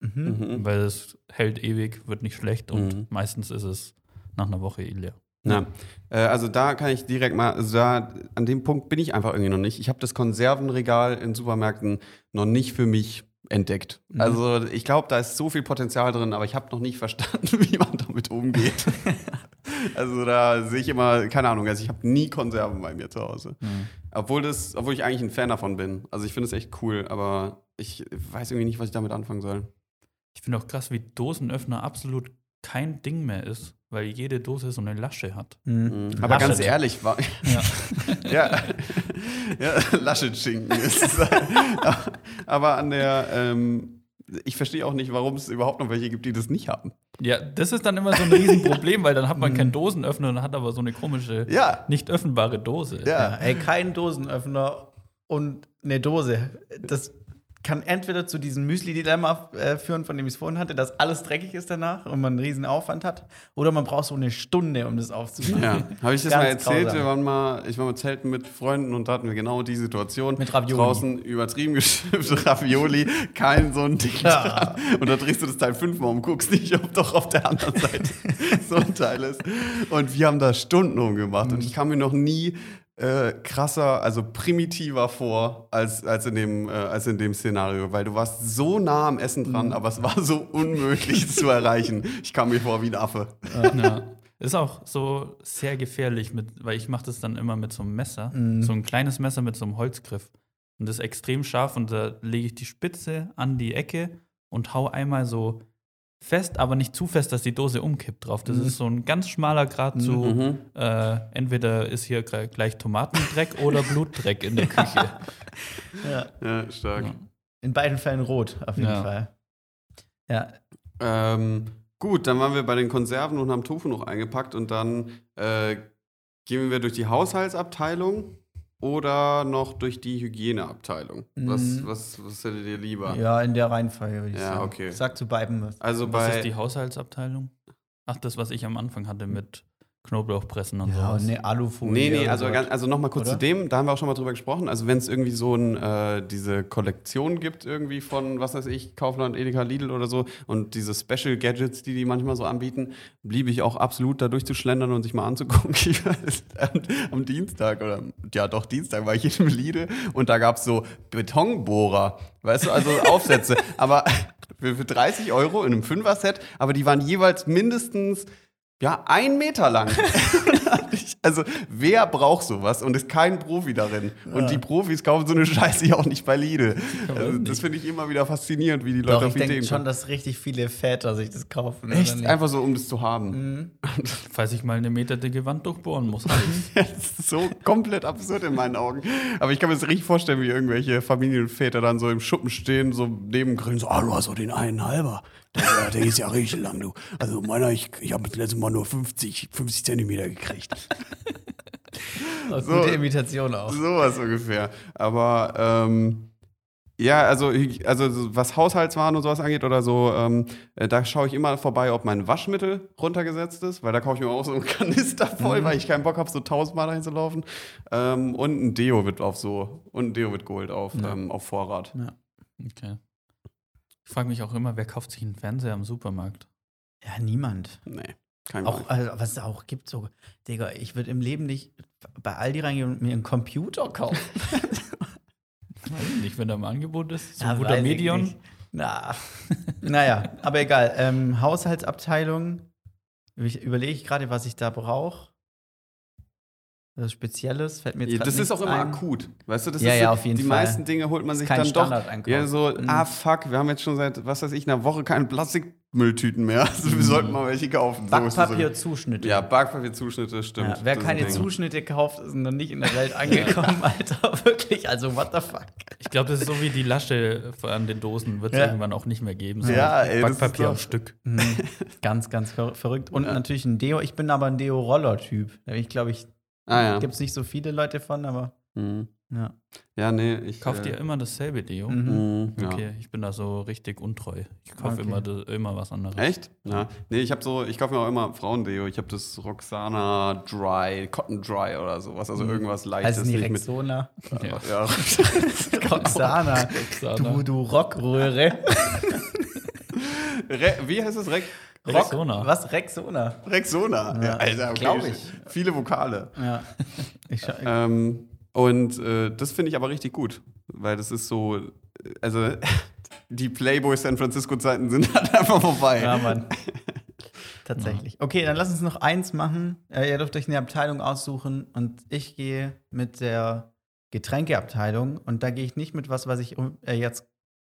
Mhm. Mhm. Weil es hält ewig, wird nicht schlecht und Mhm. meistens ist es nach einer Woche eh leer. Ja. Äh, also da kann ich direkt mal, also da, an dem Punkt bin ich einfach irgendwie noch nicht. Ich habe das Konservenregal in Supermärkten noch nicht für mich entdeckt. Mhm. Also ich glaube, da ist so viel Potenzial drin, aber ich habe noch nicht verstanden, wie man damit umgeht. also da sehe ich immer, keine Ahnung, also ich habe nie Konserven bei mir zu Hause. Mhm. Obwohl das, obwohl ich eigentlich ein Fan davon bin. Also ich finde es echt cool, aber ich weiß irgendwie nicht, was ich damit anfangen soll. Ich finde auch krass, wie Dosenöffner absolut kein Ding mehr ist, weil jede Dose so eine Lasche hat. Mhm. Aber Laschet. ganz ehrlich, war, Ja. ja, ja Laschet-Schinken ist es. Aber an der, ähm, ich verstehe auch nicht, warum es überhaupt noch welche gibt, die das nicht haben. ja, das ist dann immer so ein Riesenproblem, weil dann hat man keinen Dosenöffner und hat aber so eine komische, Ja, nicht öffnbare Dose. Ja, ja. ey, kein Dosenöffner und eine Dose. Das kann entweder zu diesem Müsli-Dilemma äh, führen, von dem ich es vorhin hatte, dass alles dreckig ist danach und man einen riesen Aufwand hat. Oder man braucht so eine Stunde, um das aufzumachen. Ja, habe ich das mal erzählt? Wir waren mal, ich war mal zelten mit Freunden und da hatten wir genau die Situation. Mit Ravioli. Draußen übertrieben geschimpft, Ravioli, kein so ein Ding Ja. Und da drehst du das Teil fünfmal und guckst nicht, ob doch auf der anderen Seite so ein Teil ist. Und wir haben da Stunden umgemacht und ich kam mir noch nie äh, krasser, also primitiver vor als, als, in dem, äh, als in dem Szenario, weil du warst so nah am Essen dran, aber es war so unmöglich zu erreichen. Ich kam mir vor wie ein Affe. Ja. Ist auch so sehr gefährlich, mit, weil ich mache das dann immer mit so einem Messer, Mhm. so ein kleines Messer mit so einem Holzgriff. Und das ist extrem scharf und da lege ich die Spitze an die Ecke und hau einmal so fest, aber nicht zu fest, dass die Dose umkippt drauf. Das Mhm. ist so ein ganz schmaler Grad zu, Mhm. äh, entweder ist hier gleich Tomatendreck oder Blutdreck in der Küche. Ja. Ja, stark. Ja. In beiden Fällen rot, auf jeden Ja. Fall. Ja, Ähm, gut, dann waren wir bei den Konserven und haben Tofu noch eingepackt und dann äh, gehen wir durch die Haushaltsabteilung oder noch durch die Hygieneabteilung. Was, Mhm. was, was hättet ihr lieber? ja, in der Reihenfolge würde ich Ja, sagen. okay. Sag zu beiden was. Also Was bei ist die Haushaltsabteilung? Ach, das, was ich am Anfang hatte mit Knoblauchpressen und Ja, sowas. ne, Alufolie. Nee, nee, also, ganz, also nochmal kurz Oder? zu dem, da haben wir auch schon mal drüber gesprochen. Also wenn es irgendwie so ein, äh, diese Kollektion gibt, irgendwie von, was weiß ich, Kaufland, Edeka, Lidl oder so und diese Special Gadgets, die die manchmal so anbieten, blieb ich auch absolut da durchzuschlendern und sich mal anzugucken. Am, am Dienstag oder, ja doch, Dienstag war ich im Lidl und da gab es so Betonbohrer, weißt du, also Aufsätze, aber für, für 30 Euro in einem Fünfer-Set, aber die waren jeweils mindestens ja, ein Meter lang. also, wer braucht sowas und ist kein Profi darin? Und die Profis kaufen so eine Scheiße ja auch nicht bei Lidl. Also, das finde ich immer wieder faszinierend, wie die Leute Doch, auf ich denke Ideen schon, kommen. dass richtig viele Väter sich das kaufen. Echt? Einfach so, um das zu haben. Mhm. Falls ich mal eine meterdicke Wand durchbohren muss. Das ist so komplett absurd in meinen Augen. Aber ich kann mir das richtig vorstellen, wie irgendwelche Familienväter dann so im Schuppen stehen, so neben Grillen, so, ah, du hast so den einen halber. Der, ist ja richtig lang, du. Also meiner, ich, ich habe das letzte Mal nur 50, 50 Zentimeter gekriegt. Oh, So. Gute Imitation auch. Sowas ungefähr. Aber ähm, ja, also, also so was Haushaltswaren und sowas angeht oder so, ähm, äh, da schaue ich immer vorbei, ob mein Waschmittel runtergesetzt ist, weil da kaufe ich mir auch so einen Kanister voll, weil ich keinen Bock habe, so tausendmal dahin zu laufen. Ähm, und ein Deo wird auf so, und ein Deo wird geholt auf, Ja. ähm, auf Vorrat. Okay. Ich frage mich auch immer, wer kauft sich einen Fernseher im Supermarkt? Ja, niemand. Nee, kein Auch, also, was es auch gibt, so, Digga, ich würde im Leben nicht bei Aldi reingehen und mir einen Computer kaufen. Weiß ich nicht, wenn da im Angebot ist. So ein guter Medion. Na. naja, aber egal. Ähm, Haushaltsabteilung. Ich überlege ich gerade, was ich da brauche. Was Spezielles fällt mir jetzt Ja, das ist auch immer ein. akut. Weißt du, das Ja, ist ja, so, auf jeden die Fall. meisten Dinge holt man sich Kein dann doch. Standardeinkauf. Ja, so, Mhm. ah fuck, wir haben jetzt schon seit, was weiß ich, einer Woche keine Plastikmülltüten mehr. Also wir sollten mal welche kaufen. So ist das Backpapier, so. Ja, Backpapierzuschnitte, stimmt. Ja, wer Das keine. Zuschnitte kauft, ist noch nicht in der Welt angekommen, Alter. Wirklich, also what the fuck. Ich glaube, das ist so wie die Lasche an den Dosen, wird es Ja. irgendwann auch nicht mehr geben. So Ja, ey, das ist Backpapier doch- am Stück. Mhm. ganz, ganz ver verrückt. Und Ja. natürlich ein Deo. Ich bin aber ein Deo-Roller-Typ. Da bin ich, glaube ich, Ah ja. gibt es nicht so viele Leute von, aber Mhm. ja. Ja, nee, ich. Kauft äh, ihr immer dasselbe Deo? Mhm. Mhm, ja. Okay, ich bin da so richtig untreu. Ich kaufe Okay. immer, das- immer was anderes. Echt? Ja. Nee, ich habe so, ich kaufe mir auch immer Frauendeo. Ich habe das Roxana Dry, Cotton Dry oder sowas. Also irgendwas leichtes. Heißt nicht mit- Rexona? Ja. Ja. Roxana. Du, du Rockröhre. Re wie heißt es? Re Rexona. Was? Rexona. Rexona. Ja, Ja, Alter, okay. glaub ich. Viele Vokale. Ja. Ich schau, Ähm, und äh, das finde ich aber richtig gut, weil das ist so, also die Playboy San Francisco Zeiten sind halt einfach vorbei. ja, Mann. Tatsächlich. Okay, dann lass uns noch eins machen. Äh, ihr dürft euch eine Abteilung aussuchen und ich gehe mit der Getränkeabteilung und da gehe ich nicht mit was, was ich äh, jetzt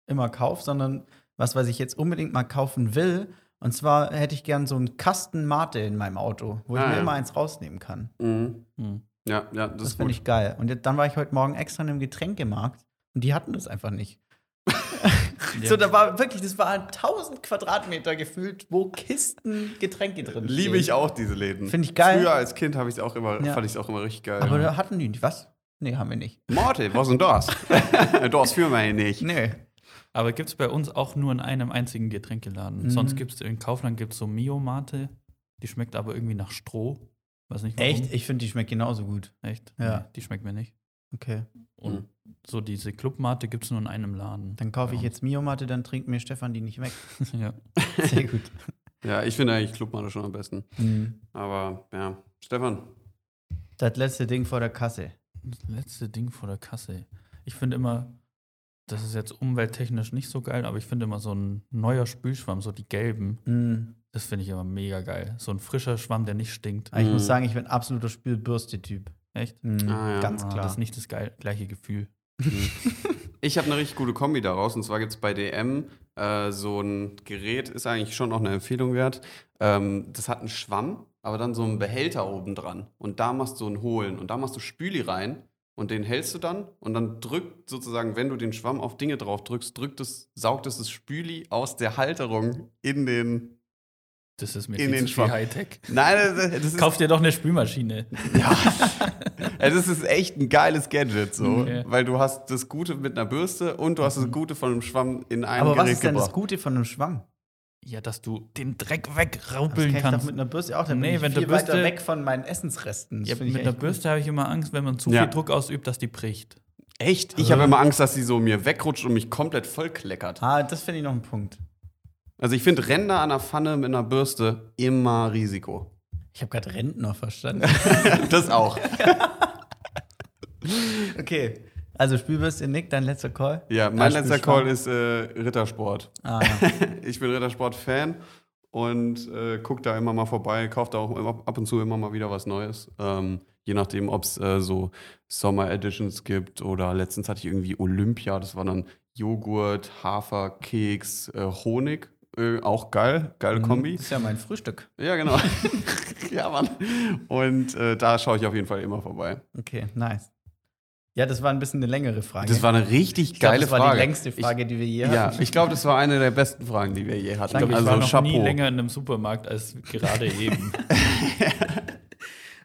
immer kaufe, sondern was, was ich jetzt unbedingt mal kaufen will. Und zwar hätte ich gern so einen Kasten Mate in meinem Auto, wo ich Ah, mir ja. immer eins rausnehmen kann. Mhm. Hm. Ja, ja, das, Das, ist finde ich geil. Und dann war ich heute Morgen extra in einem Getränkemarkt und die hatten das einfach nicht. So, da war wirklich, das waren 1000 Quadratmeter gefühlt, wo Kisten Getränke drin stehen. Liebe ich auch diese Läden. Finde ich geil. Früher als Kind habe ich es auch immer, Ja. fand ich es auch immer richtig geil. Aber da hatten die nicht. Was? Nee, haben wir nicht. Morte, was denn das? das für mich nicht. Nee. Aber gibt es bei uns auch nur in einem einzigen Getränkeladen. Mhm. Sonst gibt es in Kaufland gibt's so Mio-Mate, die schmeckt aber irgendwie nach Stroh. Weiß nicht warum. Echt? Ich finde, die schmeckt genauso gut. Echt? Ja. Nee, die schmeckt mir nicht. Okay. Und so diese Clubmate gibt es nur in einem Laden. Dann kaufe ich jetzt Mio-Mate, dann trinkt mir Stefan die nicht weg. ja. Sehr gut. Ja, ich finde eigentlich Clubmate schon am besten. Mhm. Aber ja, Stefan. Das letzte Ding vor der Kasse. Das letzte Ding vor der Kasse. Ich finde immer, das ist jetzt umwelttechnisch nicht so geil, aber ich finde immer so ein neuer Spülschwamm, so die gelben, Mhm. das finde ich immer mega geil. So ein frischer Schwamm, der nicht stinkt. Aber ich muss Mhm. sagen, ich bin absoluter Spülbürste-Typ. Echt? Mhm. Ah, ja. Ganz Ah, klar. Das ist nicht das geil, gleiche Gefühl. Ich habe eine richtig gute Kombi daraus. Und zwar gibt es bei DM äh, so ein Gerät, ist eigentlich schon auch eine Empfehlung wert. Ähm, das hat einen Schwamm, aber dann so einen Behälter oben dran. Und da machst du ein Holen. Und da machst du Spüli rein. Und den hältst du dann. Und dann drückt sozusagen, wenn du den Schwamm auf Dinge drauf drückst, drückt es, saugt es das Spüli aus der Halterung in den. Das ist mir In den zu viel Schwamm. Hightech. Nein, das, das ist. Kauf dir doch eine Spülmaschine. Ja, Also das ist echt ein geiles Gadget, so. Okay. Weil du hast das Gute mit einer Bürste und du hast das Gute von einem Schwamm in einem Aber was Gerät ist denn das. Gute von einem Schwamm? Ja, dass du den Dreck Das wegraupeln kann ich doch kannst. mit einer Bürste auch. Dann Nee, bin ich wenn viel der Bürste- weiter weg von meinen Essensresten. Ja, mit einer Bürste habe ich immer Angst, wenn man zu Ja. viel Druck ausübt, dass die bricht. Echt? Ich habe immer Angst, dass sie so mir wegrutscht und mich komplett vollkleckert. Ah, das finde ich noch ein Punkt. Also ich finde Ränder an der Pfanne mit einer Bürste immer Risiko. Ich habe gerade Rentner verstanden. Das auch. okay. Also Spülbürste, Nick, dein letzter Call? Ja, mein letzter. Call ist äh, Rittersport. Ah, ja. Ich bin Rittersport-Fan und äh, gucke da immer mal vorbei, kaufe da auch immer, ab und zu immer mal wieder was Neues. Ähm, je nachdem, ob es äh, so Sommer-Editions gibt oder letztens hatte ich irgendwie Olympia, das war dann Joghurt, Hafer, Keks, äh, Honig. Äh, auch geil, geile Kombi. Das ist ja mein Frühstück. Ja, genau. ja, Mann. Und äh, da schaue ich auf jeden Fall immer vorbei. Okay, nice. Ja, das war ein bisschen eine längere Frage. Das war eine richtig ich glaub, geile das war Frage. die längste Frage, die wir je Ich, ja, hatten. ich glaube, das war eine der besten Fragen, die wir je hatten. Ich glaube, ich also war noch Chapeau. nie länger in einem Supermarkt als gerade eben.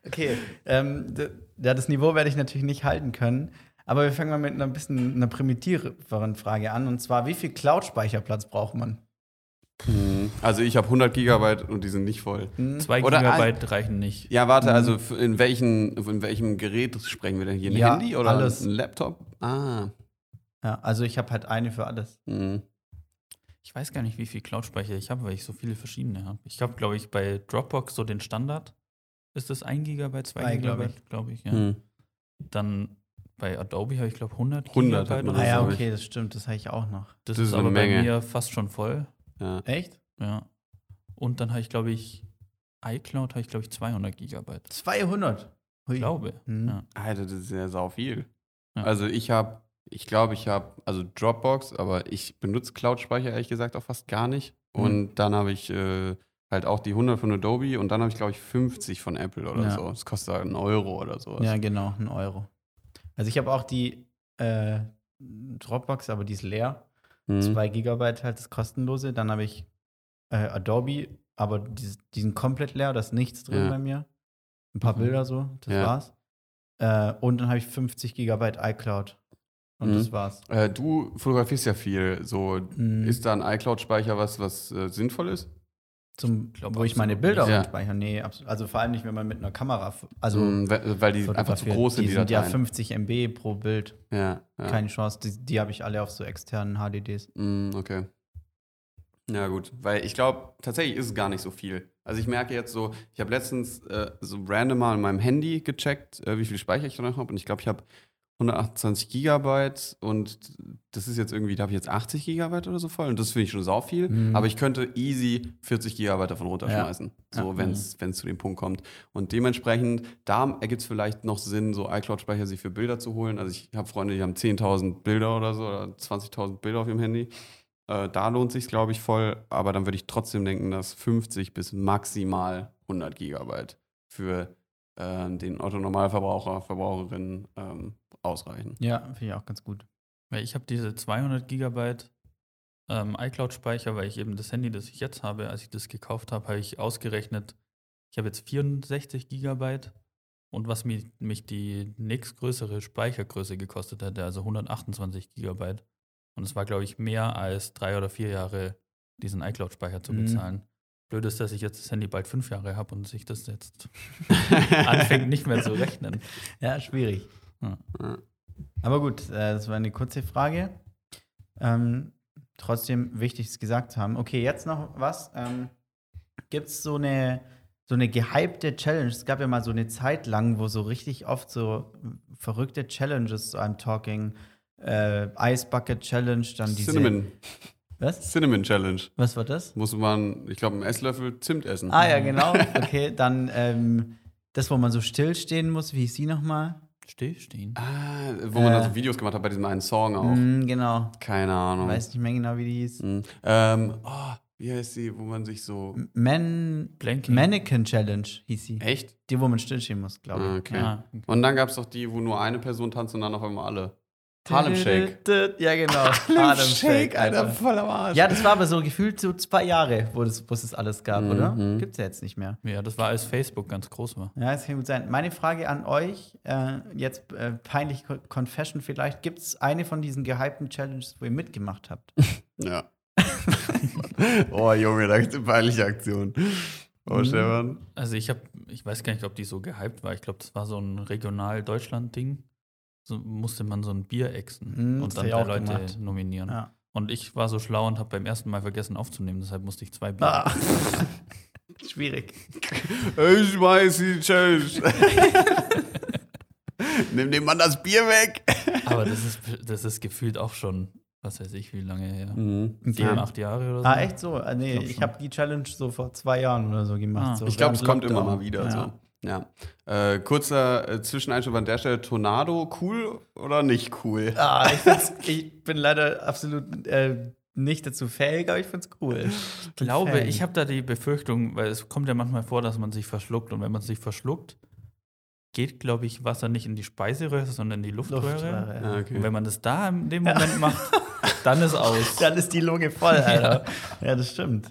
Okay, ähm, ja, das Niveau werde ich natürlich nicht halten können. Aber wir fangen mal mit einer bisschen einer primitiveren Frage an. Und zwar, wie viel Cloud-Speicherplatz braucht man? Mhm. Also ich habe 100 Gigabyte und die sind nicht voll. Hm? Zwei Oder Gigabyte reichen nicht. Ja, warte, also f- in, welchen, in welchem Gerät sprechen wir denn hier? Ein Ja, Handy oder alles. ein Laptop? Ah. Ja, also ich habe halt eine für alles. Mhm. Ich weiß gar nicht, wie viel Cloud-Speicher ich habe, weil ich so viele verschiedene habe. Ich habe, glaube ich, bei Dropbox so den Standard. Ist das 1 Gigabyte, 2 Zwei, glaub Gigabyte, glaube ich. ja. Mhm. Dann bei Adobe habe ich, glaube 100 100 hat Gigabyte man oder Ah ja, glaub ich. okay, das stimmt, das habe ich auch noch. Das, Das ist ist eine aber bei Menge. mir fast schon voll. Ja. Echt? Ja. Und dann habe ich, glaube ich, iCloud habe ich, glaube ich, 200 Gigabyte. 200. Hui. Ich glaube. Mhm. Ja. Alter, das ist ja sau viel. Ja. Also ich habe, ich glaube, ich habe, also Dropbox, aber ich benutze Cloud-Speicher ehrlich gesagt auch fast gar nicht. Mhm. Und dann habe ich äh, halt auch die 100 von Adobe und dann habe ich, glaube ich, 50 von Apple oder Ja. so. Das kostet halt einen Euro oder sowas. Ja, genau, ein Euro. Also ich habe auch die äh, Dropbox, aber die ist leer. Mhm. Zwei Gigabyte halt das kostenlose. Dann habe ich äh, Adobe, aber die, die sind komplett leer, da ist nichts drin Ja. bei mir. Ein paar Mhm. Bilder so, das Ja. war's. Äh, und dann habe ich 50 Gigabyte iCloud. Und Mhm. das war's. Äh, du fotografierst ja viel. So, Mhm. ist da ein iCloud-Speicher was, was äh, sinnvoll ist? Zum, glaub, wo ich meine Bilder. Ja. speichere. Nee, absolut. Also vor allem nicht, wenn man mit einer Kamera, also Mm, weil, weil die einfach zu groß sind, die die, sind ja Dateien. 50 MB pro Bild. Ja, ja. Keine Chance. Die, die habe ich alle auf so externen HDDs. Mm, okay. Ja, gut. Weil ich glaube, tatsächlich ist es gar nicht so viel. Also ich merke jetzt so, ich habe letztens äh, so random mal in meinem Handy gecheckt, äh, wie viel Speicher ich da noch habe. Und ich glaube, ich habe 128 Gigabyte und das ist jetzt irgendwie, da habe ich jetzt 80 Gigabyte oder so voll. Und das finde ich schon sau viel. Mhm. Aber ich könnte easy 40 Gigabyte davon runterschmeißen. So, Ja. wenn es zu dem Punkt kommt. Und dementsprechend, da ergibt es vielleicht noch Sinn, so iCloud-Speicher sich für Bilder zu holen. Also ich habe Freunde, die haben 10.000 Bilder oder so oder 20.000 Bilder auf ihrem Handy. Äh, da lohnt sich glaube ich, voll. Aber dann würde ich trotzdem denken, dass 50 bis maximal 100 Gigabyte für äh, den Otto-Normalverbraucher, Verbraucherin ähm, ausreichen. Ja, finde ich auch ganz gut. Weil ich habe diese 200 Gigabyte ähm, iCloud-Speicher, weil ich eben das Handy, das ich jetzt habe, als ich das gekauft habe, habe ich ausgerechnet, ich habe jetzt 64 Gigabyte und was mich, mich die nächstgrößere Speichergröße gekostet hätte, also 128 Gigabyte. Und es war, glaube ich, mehr als drei oder vier Jahre diesen iCloud-Speicher zu Mhm. bezahlen. Blöd ist, dass ich jetzt das Handy bald fünf Jahre habe und sich das jetzt anfängt nicht mehr zu rechnen. Ja, schwierig. Ja. Aber gut, äh, das war eine kurze Frage. Ähm, trotzdem wichtig, es gesagt zu haben. Okay, jetzt noch was. Ähm, Gibt es so eine, so eine gehypte Challenge? Es gab ja mal so eine Zeit lang, wo so richtig oft so verrückte Challenges zu einem Talking, äh, Ice Bucket Challenge, dann diese. Cinnamon. Was? Cinnamon Challenge. Was war das? Muss man, ich glaube, einen Esslöffel Zimt essen. Ah ja, genau. Okay, dann ähm, das, wo man so stillstehen muss, wie hieß sie nochmal? Stillstehen. Ah, wo man Äh. da so Videos gemacht hat bei diesem einen Song auch. Mm, genau. Keine Ahnung. Weiß nicht mehr genau, wie die hieß. Mhm. Ähm, oh, wie heißt sie, wo man sich so. Man Blanking. Mannequin Challenge hieß sie. Echt? Die, wo man stillstehen muss, glaube ich. Ah, okay. Ah, Und dann gab es doch die, wo nur eine Person tanzt und dann auf einmal alle. Harlem Shake. Ja, genau. Harlem Shake, Alter. voll am Arsch. Ja, das war aber so gefühlt so zwei Jahre, wo es wo es das alles gab, Mhm. oder? Gibt's ja jetzt nicht mehr. ja, das war als Facebook ganz groß war. Ja, das kann gut sein. Meine Frage an euch, äh, jetzt äh, peinlich Co- Confession vielleicht, gibt es eine von diesen gehypten Challenges, wo ihr mitgemacht habt? Ja. oh, Junge, da gibt's eine peinliche Aktion. Oh, Mhm. Stefan. Also ich habe, ich weiß gar nicht, ob die so gehypt war. Ich glaube, das war so ein Regional-Deutschland-Ding. So musste man so ein Bier exen Mhm, das und dann ich drei auch Leute gemacht. nominieren. Ja. Und ich war so schlau und habe beim ersten Mal vergessen aufzunehmen, deshalb musste ich zwei Bier. Ah. Schwierig. Ich schmeiß die Challenge. Nimm dem Mann das Bier weg. Aber das ist, das ist gefühlt auch schon, was weiß ich, wie lange her. Mhm. Sieben, Ja. acht Jahre oder so. Ah, echt so? Ah, nee, ich schon. habe die Challenge so vor zwei Jahren oder so gemacht. Ah. so Ich glaube, es während kommt immer mal wieder Ja. so. Ja. Äh, kurzer äh, Zwischeneinschub an der Stelle: Tornado, cool oder nicht cool? Ah, ich, ich bin leider absolut äh, nicht dazu fähig, aber ich find's cool. Ich glaube, Fan. ich habe da die Befürchtung, weil es kommt ja manchmal vor, dass man sich verschluckt. Und wenn man sich verschluckt, geht, glaube ich, Wasser nicht in die Speiseröhre, sondern in die Luftröhre. Luftröhre, ja. Ah, okay. Und wenn man das da in dem Moment macht, dann ist aus. Dann ist die Lunge voll, Alter. Ja, das stimmt.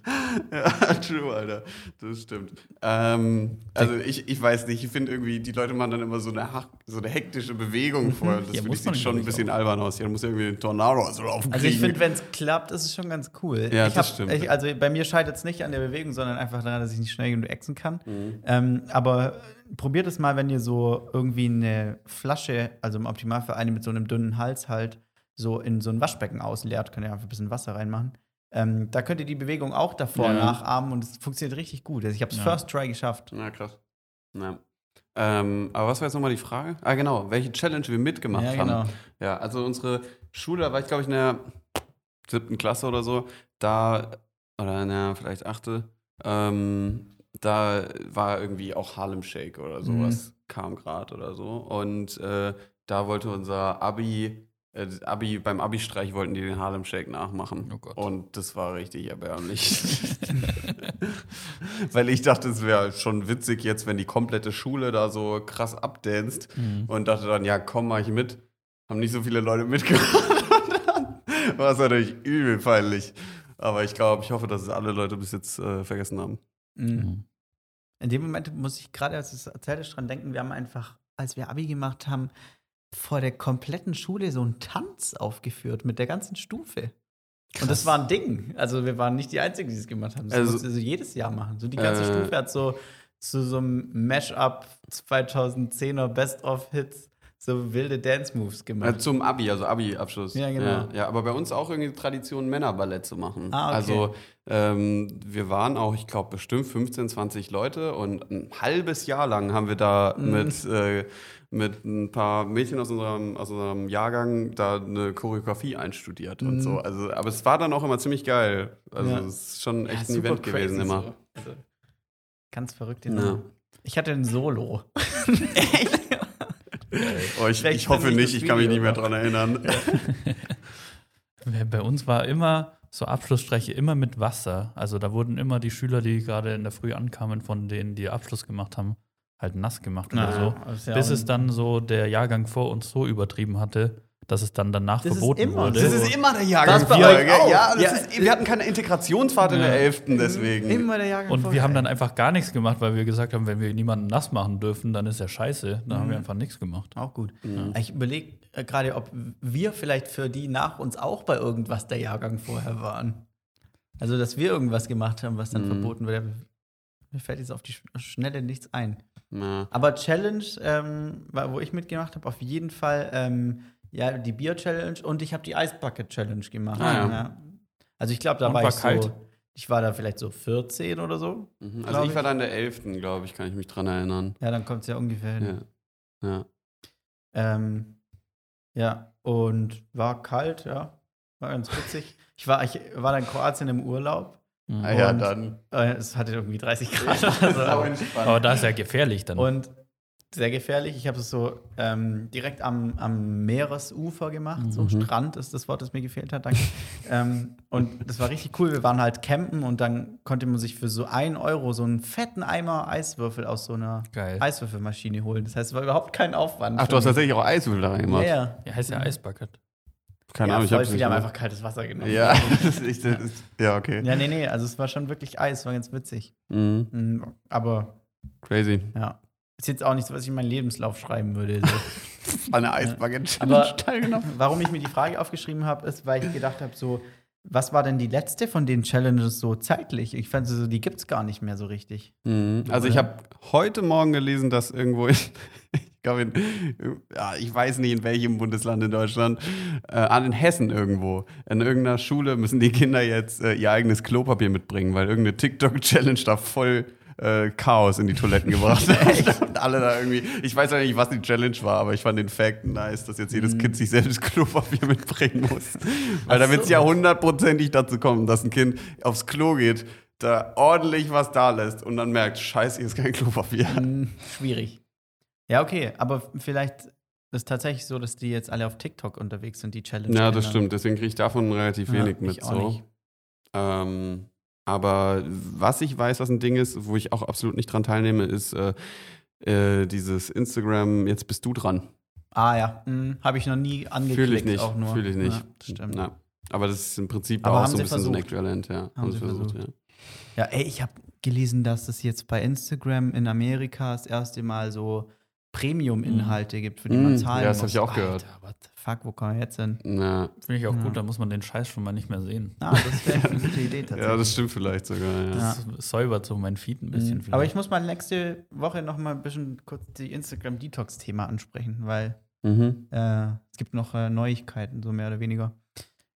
Ja, true, Alter. Das stimmt. Ähm, also ich, ich weiß nicht, ich finde irgendwie, die Leute machen dann immer so eine, so eine hektische Bewegung vorher. Das Ja, finde ich schon ein bisschen auch. albern aus. Ja, da muss ja irgendwie den Tornado so draufkriegen. Also ich finde, wenn es klappt, ist es schon ganz cool. Ja, ich das hab, stimmt. Ich, also bei mir scheitert es nicht an der Bewegung, sondern einfach daran, dass ich nicht schnell genug exen kann. Mhm. Ähm, aber probiert es mal, wenn ihr so irgendwie eine Flasche, also im Optimalfall eine mit so einem dünnen Hals halt, so in so ein Waschbecken ausleert, könnt ihr einfach ein bisschen Wasser reinmachen. Ähm, da könnt ihr die Bewegung auch davor Ja. nachahmen und es funktioniert richtig gut. Also ich habe es Ja. First Try geschafft. Na, krass. Ja. Ähm, aber was war jetzt nochmal die Frage? Ah, genau, welche Challenge wir mitgemacht ja, haben. genau. Ja, also unsere Schule, da war ich glaube ich in der siebten Klasse oder so, da, oder in der vielleicht achte, ähm, da war irgendwie auch Harlem Shake oder sowas, kam gerade oder so. Und äh, da wollte unser Abi, äh, Abi, beim Abi-Streich wollten die den Harlem Shake nachmachen. Oh Gott. Und das war richtig erbärmlich. Weil ich dachte, es wäre schon witzig jetzt, wenn die komplette Schule da so krass abdanzt Mhm. und dachte dann, ja, komm, mach ich mit. Haben nicht so viele Leute mitgemacht. Und dann war es natürlich übel peinlich. Aber ich glaube, ich hoffe, dass es alle Leute bis jetzt äh, vergessen haben. Mhm. In dem Moment muss ich gerade, als es erzählt dran denken, wir haben einfach, als wir Abi gemacht haben, vor der kompletten Schule so einen Tanz aufgeführt mit der ganzen Stufe. Und das war ein Ding. Also wir waren nicht die Einzigen, die es gemacht haben. Das Also- also, also jedes Jahr machen. So die ganze Äh. Stufe hat so zu so einem Mash-up 2010er Best-of-Hits so wilde Dance-Moves gemacht. zum Abi, also Abi-Abschluss. Ja, genau. Ja, ja, aber bei uns auch irgendwie Tradition, Männerballett zu machen. Ah, okay. Also ähm, wir waren auch, ich glaube, bestimmt 15, 20 Leute und ein halbes Jahr lang haben wir da Mhm. mit, äh, mit ein paar Mädchen aus unserem, aus unserem Jahrgang da eine Choreografie einstudiert und Mhm. so. Also, aber es war dann auch immer ziemlich geil. Also Ja. es ist schon echt Ja, ein Event gewesen immer. so. Also, ganz verrückt. Ja. Ja. Ich hatte ein Solo. Oh, ich, ich hoffe nicht, ich kann mich nicht mehr noch. dran erinnern. Bei uns war immer so Abschlussstreiche immer mit Wasser. Also da wurden immer die Schüler, die gerade in der Früh ankamen, von denen, die Abschluss gemacht haben, halt nass gemacht oder so. ist ja Bis es dann so der Jahrgang vor uns so übertrieben hatte, dass es dann danach Das ist verboten immer wurde. Das ist immer der Jahrgang Das bei vorher, euch auch. Ja, das Ja, ist, wir hatten keine Integrationsfahrt in Ja. der 11. deswegen. Immer der Jahrgang Und wir haben dann einfach gar nichts gemacht, weil wir gesagt haben, wenn wir niemanden nass machen dürfen, dann ist ja scheiße. Dann haben wir Mhm. einfach nichts gemacht. Auch gut. Mhm. Ich überlege äh, gerade, ob wir vielleicht für die nach uns auch bei irgendwas der Jahrgang vorher waren. Also, dass wir irgendwas gemacht haben, was dann Mhm. verboten wurde. Mir fällt jetzt auf die Sch- Schnelle nichts ein. Na. Aber Challenge, ähm, wo ich mitgemacht habe, auf jeden Fall ähm, ja, die Bier-Challenge und ich habe die Eisbucket-Challenge gemacht. Ah, ja. Also ich glaube, da Und war, war ich kalt? so, ich war da vielleicht so 14 oder so. Mhm. Also ich ich. war da in der 11., glaube ich, kann ich mich dran erinnern. Ja, dann kommt es ja ungefähr hin. Ja. Ja. Ähm, ja, und war kalt, ja. War ganz witzig. Ich war, ich war dann in Kroatien im Urlaub. Mhm. Ah ja, dann. Äh, es hatte irgendwie 30 Grad oder so. Sau aber- entspannt. Aber da ist ja gefährlich dann. Und sehr gefährlich. Ich habe es so ähm, direkt am, am Meeresufer gemacht. So Strand ist das Wort, das mir gefehlt hat, danke. ähm, und das war richtig cool. Wir waren halt campen und dann konnte man sich für so ein Euro so einen fetten Eimer Eiswürfel aus so einer Geil. Eiswürfelmaschine holen. Das heißt, es war überhaupt kein Aufwand. Ach, du hast tatsächlich auch Eiswürfel da ja, reingemacht. ja. Ja, heißt ja Eisbucket. Keine ja, Ahnung, ich hab's nicht haben gemacht. einfach kaltes Wasser genommen. Ja, das ist, das ist, ja, okay. Ja, nee, nee, also es war schon wirklich Eis, war ganz witzig. Mhm. Mhm, Aber Crazy. ja, ist jetzt auch nichts, was ich in meinen Lebenslauf schreiben würde. So. Eine Eisbucket Aber teilgenommen. warum ich mir die Frage aufgeschrieben habe, ist, weil ich gedacht habe, so, was war denn die letzte von den Challenges so zeitlich? Ich fand so, die gibt es gar nicht mehr so richtig. Mhm. Also ich habe heute Morgen gelesen, dass irgendwo in, ich glaube in, ja, ich weiß nicht in welchem Bundesland in Deutschland, äh, an in Hessen irgendwo, in irgendeiner Schule müssen die Kinder jetzt äh, ihr eigenes Klopapier mitbringen, weil irgendeine TikTok-Challenge da voll äh, Chaos in die Toiletten gebracht hat. Und alle da irgendwie, ich weiß nicht, was die Challenge war, aber ich fand den Fact nice, dass jetzt jedes Kind sich selbst Klopapier mitbringen muss. Weil da wird es ja hundertprozentig dazu kommen, dass ein Kind aufs Klo geht, da ordentlich was da lässt und dann merkt, scheiße, hier ist kein Klopapier. Hm, schwierig. Ja, okay, aber vielleicht ist es tatsächlich so, dass die jetzt alle auf TikTok unterwegs sind, die Challenge. Ja, das stimmt. Deswegen kriege ich davon relativ Ja, wenig ich mit. auch So. nicht. Ähm, aber was ich weiß, was ein Ding ist, wo ich auch absolut nicht dran teilnehme, ist äh, äh, dieses Instagram, jetzt bist du dran. Ah ja, hm, habe ich noch nie angeklickt. Fühle ich nicht. Auch nur. Fühle ich nicht. Ja, das stimmt. Ja. Aber das ist im Prinzip Aber auch haben so ein bisschen so ein versucht. Äquivalent, ja. Haben, sie versucht, ja. Ja, ey, ich habe gelesen, dass es jetzt bei Instagram in Amerika das erste Mal so Premium-Inhalte gibt, für die man Mm, zahlen ja, das hab muss. ich auch gehört. Alter, the fuck, wo kommen wir jetzt hin? Finde ich auch Ja. gut, da muss man den Scheiß schon mal nicht mehr sehen. Ah, das wäre eine gute Idee tatsächlich. ja, das stimmt vielleicht sogar, ja. Ja. Das säubert so mein Feed ein bisschen. Mhm. Aber ich muss mal nächste Woche noch mal ein bisschen kurz die Instagram-Detox-Thema ansprechen, weil Mhm. äh, es gibt noch äh, Neuigkeiten, so mehr oder weniger.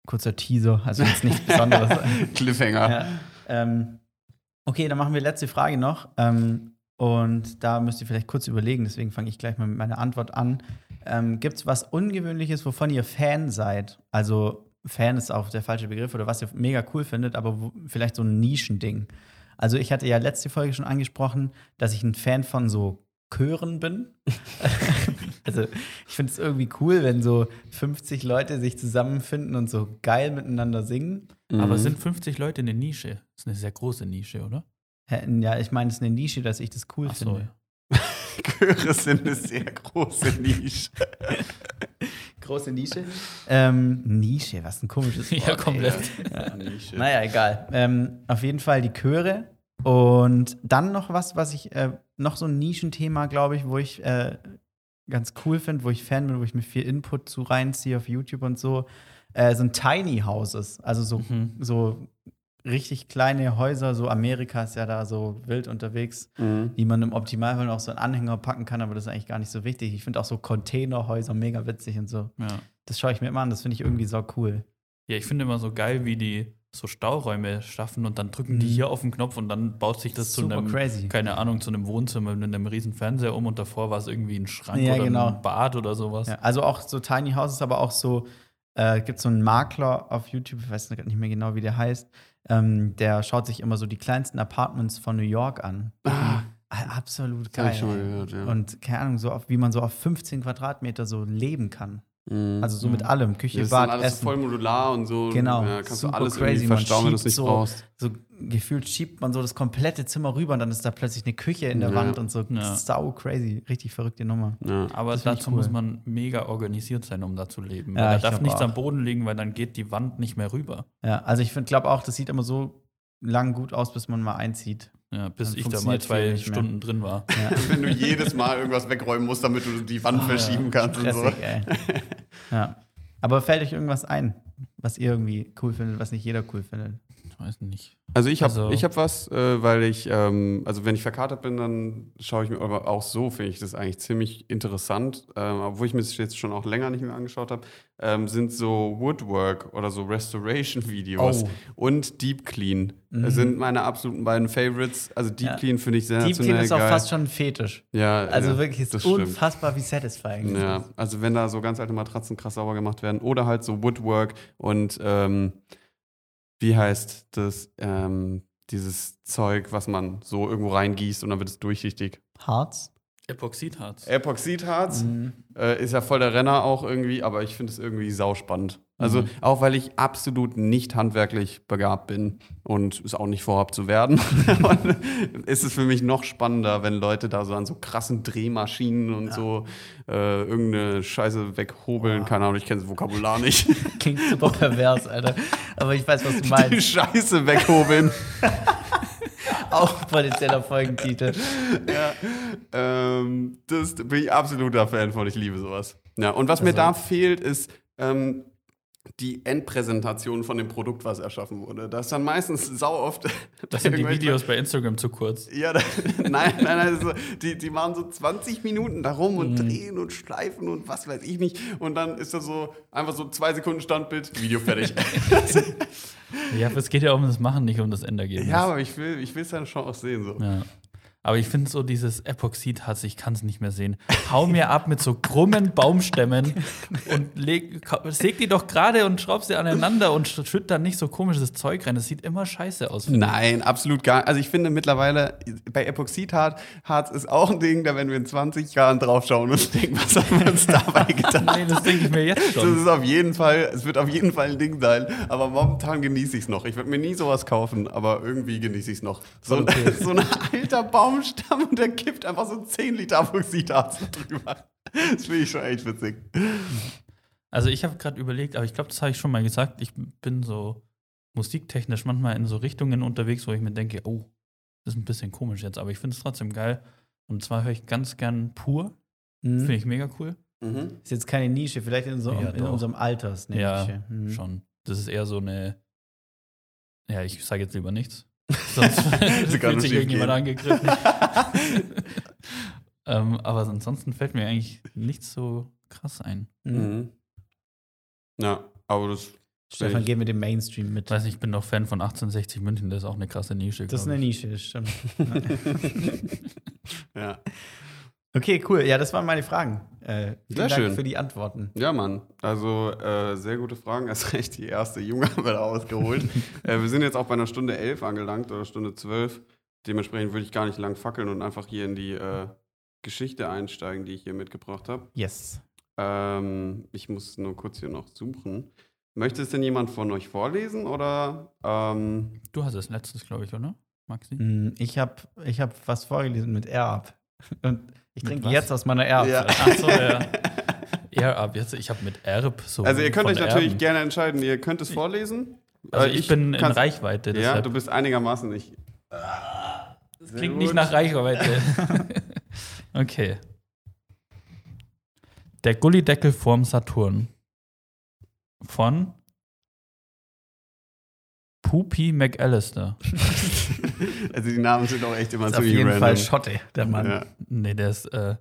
Kurzer Teaser, also jetzt nichts Besonderes. Cliffhanger. ja. ähm, okay, dann machen wir letzte Frage noch. Ähm, und da müsst ihr vielleicht kurz überlegen, deswegen fange ich gleich mal mit meiner Antwort an. Ähm, Gibt es was Ungewöhnliches, wovon ihr Fan seid? Also, Fan ist auch der falsche Begriff oder was ihr mega cool findet, aber wo, vielleicht so ein Nischending. Also, ich hatte ja letzte Folge schon angesprochen, dass ich ein Fan von so Chören bin. also, ich finde es irgendwie cool, wenn so 50 Leute sich zusammenfinden und so geil miteinander singen. Aber Mhm. sind 50 Leute in der Nische? Das ist eine sehr große Nische, oder? Hä, Ja, ich meine, es ist eine Nische, dass ich das cool Ach so, finde. Chöre sind eine sehr große Nische. Große Nische. ähm, Nische, was ein komisches Wort. Ja, komplett. ey. Naja, egal. Ähm, auf jeden Fall die Chöre. Und dann noch was, was ich, äh, noch so ein Nischenthema, glaube ich, wo ich äh, ganz cool finde, wo ich Fan bin, wo ich mir viel Input zu reinziehe auf YouTube und so, äh, sind Tiny Houses. Also so, Mhm. so richtig kleine Häuser, so Amerika ist ja da so wild unterwegs, Mhm. die man im Optimalfall auch so einen Anhänger packen kann, aber das ist eigentlich gar nicht so wichtig. Ich finde auch so Containerhäuser mega witzig und so. Ja. Das schaue ich mir immer an, das finde ich irgendwie so cool. ja, ich finde immer so geil, wie die so Stauräume schaffen und dann drücken die Mhm. hier auf den Knopf und dann baut sich das zu Super einem, crazy. keine Ahnung, zu einem Wohnzimmer mit einem riesen Fernseher um und davor war es irgendwie ein Schrank Ja, oder genau. ein Bad oder sowas. Ja, also auch so Tiny Houses, aber auch so, äh, gibt so einen Makler auf YouTube, ich weiß nicht mehr genau, wie der heißt, ähm, der schaut sich immer so die kleinsten Apartments von New York an. Ah, Ah, Absolut geil. schon mal gehört, ja. Und keine Ahnung, so auf, wie man so auf 15 Quadratmeter so leben kann. Mhm. Also so mit allem, Küche, das ist dann Bad, alles Essen. voll modular und so. Genau, Ja, kannst super du alles crazy, verstauen, wenn du es nicht so- brauchst. so gefühlt schiebt man so das komplette Zimmer rüber und dann ist da plötzlich eine Küche in der Ja. Wand und so. Ja. Sau crazy. Richtig verrückte Nummer. Ja. Aber dazu cool. muss man mega organisiert sein, um da zu leben. Ja, da darf nichts auch. am Boden liegen, weil dann geht die Wand nicht mehr rüber. Ja, also ich glaube auch, das sieht immer so lang gut aus, bis man mal einzieht. Ja, bis Dann ich da mal zwei. Stunden drin war. Ja. Wenn du jedes Mal irgendwas wegräumen musst, damit du die Wand verschieben kannst und so. Stressig, ey. ja. Aber fällt euch irgendwas ein, was ihr irgendwie cool findet, was nicht jeder cool findet? Ich weiß nicht. Also ich habe Also- ich hab was, äh, weil ich, ähm, also wenn ich verkatert bin, dann schaue ich mir, aber auch so finde ich das eigentlich ziemlich interessant, ähm, obwohl ich mir das jetzt schon auch länger nicht mehr angeschaut habe, ähm, sind so Woodwork oder so Restoration-Videos Oh. und Deep Clean. Mhm. Das sind meine absoluten beiden Favorites. Also Deep Ja. Clean finde ich Deep sensationell Clean ist auch geil. fast schon ein Fetisch. ja, Also ja, wirklich, ist stimmt. unfassbar, wie satisfying Ja, ist. also wenn da so ganz alte Matratzen krass sauber gemacht werden oder halt so Woodwork und ähm, wie heißt das, ähm, dieses Zeug, was man so irgendwo reingießt und dann wird es durchsichtig. Harz? Epoxidharz. Epoxidharz. Mhm. Äh, ist ja voll der Renner auch irgendwie, aber ich finde es irgendwie sauspannend. Also Mhm. auch weil ich absolut nicht handwerklich begabt bin und es auch nicht vorhab zu werden, ist es für mich noch spannender, wenn Leute da so an so krassen Drehmaschinen und so äh, irgendeine Scheiße weghobeln. Keine Ahnung, ich kenne das Vokabular nicht. Klingt super pervers, Alter. Aber ich weiß, was du Die meinst. Scheiße weghobeln. Auch potenzieller Folgentitel. ja. ähm, das bin ich absoluter Fan von. Ich liebe sowas. Ja, und was mir Also- da fehlt, ist ähm, die Endpräsentation von dem Produkt, was erschaffen wurde. Das ist dann meistens sau oft. Das sind die Videos bei Instagram zu kurz. Ja, da, nein, nein, nein. So, die, die machen so 20 Minuten da rum Mhm. und drehen und schleifen und was weiß ich nicht. Und dann ist das so einfach so zwei Sekunden Standbild, Video fertig. Ja, aber es geht ja um das Machen, nicht um das Endergebnis. ja, aber ich will es dann schon auch sehen. So. Ja. Aber ich finde so dieses Epoxidharz, ich kann es nicht mehr sehen. Hau mir ab mit so krummen Baumstämmen und leg, säg die doch gerade und schraub sie aneinander und sch- schütt dann nicht so komisches Zeug rein. Das sieht immer scheiße aus. Nein, absolut gar Also ich finde mittlerweile, bei Epoxidharz Harz ist auch ein Ding, da werden wir in 20 Jahren draufschauen und denken, was haben wir uns dabei getan. Nee, das denke ich mir jetzt Das schon. ist auf jeden Fall, es wird auf jeden Fall ein Ding sein. Aber momentan genieße ich es noch. Ich würde mir nie sowas kaufen, aber irgendwie genieße ich es noch. So, ein- Okay. so ein alter Baumstamm und der kippt einfach so 10 Liter Epoxidharz drüber. Das finde ich schon echt witzig. Also ich habe gerade überlegt, aber ich glaube, das habe ich schon mal gesagt. Ich bin so musiktechnisch manchmal in so Richtungen unterwegs, wo ich mir denke, oh, das ist ein bisschen komisch jetzt, aber ich finde es trotzdem geil. Und zwar höre ich ganz gern pur. Finde Mhm. ich mega cool. Ist jetzt keine Nische, vielleicht in, so, Ja, in unserem Alter ist eine Ja. Mhm. Schon. Das ist eher so eine. Ja, ich sage jetzt lieber nichts. Sonst fühlt nur sich irgendjemand gehen. angegriffen. ähm, aber ansonsten fällt mir eigentlich nichts so krass ein. Mhm. Mhm. Ja, aber das. Stefan, geh mit dem Mainstream mit. Ich weiß nicht, ich bin doch Fan von 1860 München, das ist auch eine krasse Nische. Das ist eine. Nische, stimmt. Ja. Okay, cool. Ja, das waren meine Fragen. Äh, vielen Sehr Dank schön. für die Antworten. Ja, Mann. Also äh, sehr gute Fragen. Erst recht die erste Junge haben wir da ausgeholt. äh, wir sind jetzt auch bei einer Stunde elf angelangt oder Stunde zwölf. Dementsprechend würde ich gar nicht lang fackeln und einfach hier in die äh, Geschichte einsteigen, die ich hier mitgebracht habe. Yes. Ähm, ich muss nur kurz hier noch suchen. Möchte es denn jemand von euch vorlesen oder? Ähm, Du hast es letztes, glaube ich, oder? Maxi? Mm, Ich habe ich hab was vorgelesen mit Air-Up. Und ich trinke was? jetzt aus meiner Air-Up. Ja. Ach so, ja. Ab jetzt. Ich habe mit Erb so. also ihr könnt euch natürlich Erben. gerne entscheiden. Ihr könnt es vorlesen. Also Äh, ich, bin in Reichweite. Ja, Deshalb du bist einigermaßen nicht. Das klingt nicht nach Reichweite. okay. Der Gullideckel vorm Saturn. Von Poopy McAllister. also die Namen sind auch echt immer Ist auf jeden random. Fall Schotte, der Mann. Ja. Nee, der ist äh,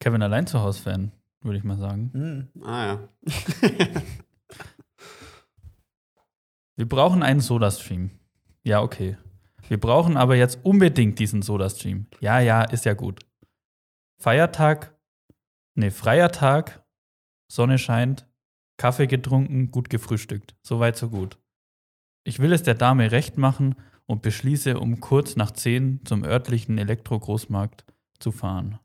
Kevin allein zu Hause Fan, würde ich mal sagen. Mm. Ah ja. Wir brauchen einen Soda-Stream. Ja, okay. Wir brauchen aber jetzt unbedingt diesen Soda-Stream. Ja, ja, ist ja gut. Feiertag, nee, freier Tag, Sonne scheint, Kaffee getrunken, gut gefrühstückt. Soweit, so gut. Ich will es der Dame recht machen und beschließe, um kurz nach 10 zum örtlichen Elektro-Großmarkt zu fahren.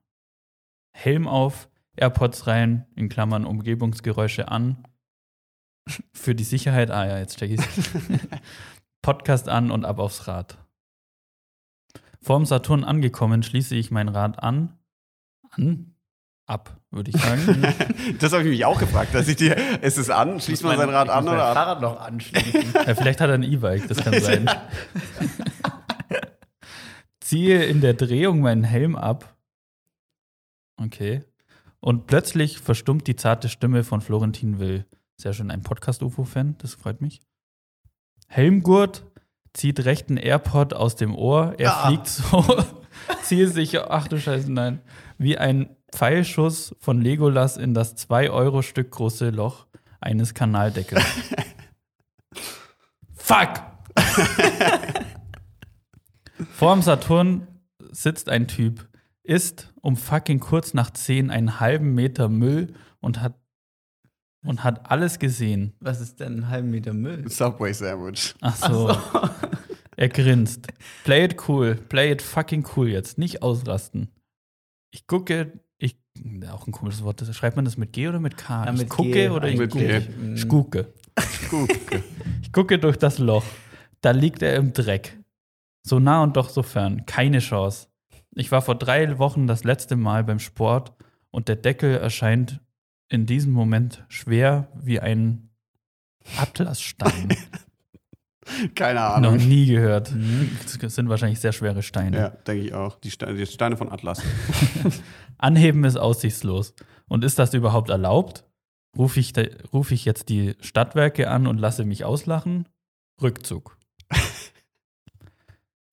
Helm auf, AirPods rein, in Klammern Umgebungsgeräusche an. Für die Sicherheit, ah ja, jetzt check ich's. Podcast an und ab aufs Rad. Vorm Saturn angekommen, schließe ich mein Rad an. An? Ab, würde ich sagen. Das habe ich mich auch gefragt. Dass ich dir, ist es an? Schließt man sein Rad Ich an oder ab? Fahrrad noch anschließen. ja, vielleicht hat er ein E-Bike, das kann sein. Ziehe in der Drehung meinen Helm ab. Okay. Und plötzlich verstummt die zarte Stimme von Florentin Will. Sehr schön, ein Podcast-UFO-Fan, das freut mich. Helmgurt zieht rechten AirPod aus dem Ohr. Er Ah. fliegt so, ziehe sich, ach du Scheiße, nein, wie ein Pfeilschuss von Legolas in das 2-Euro-Stück große Loch eines Kanaldeckels. Fuck! Vorm Saturn sitzt ein Typ, isst um fucking kurz nach 10 einen halben Meter Müll und hat, und hat alles gesehen. Was ist denn ein halben Meter Müll? Subway Sandwich. Ach so. Er grinst. Play it cool. Play it fucking cool jetzt. Nicht ausrasten. ich gucke, auch ein komisches Wort, schreibt man das mit G oder mit K? Ja, ich mit gucke G oder ich Mit gucke? G. Mhm. Ich gucke. Gucke. Ich gucke durch das Loch. Da liegt er im Dreck. So nah und doch so fern. Keine Chance. Ich war vor drei Wochen das letzte Mal beim Sport und der Deckel erscheint in diesem Moment schwer wie ein Atlasstein. Keine Noch Ahnung. nie gehört. Mhm. Das sind wahrscheinlich sehr schwere Steine. Ja, denke ich auch. Die Steine, die Steine von Atlas. Anheben ist aussichtslos. Und ist das überhaupt erlaubt? Rufe ich, ruf ich jetzt die Stadtwerke an und lasse mich auslachen? Rückzug.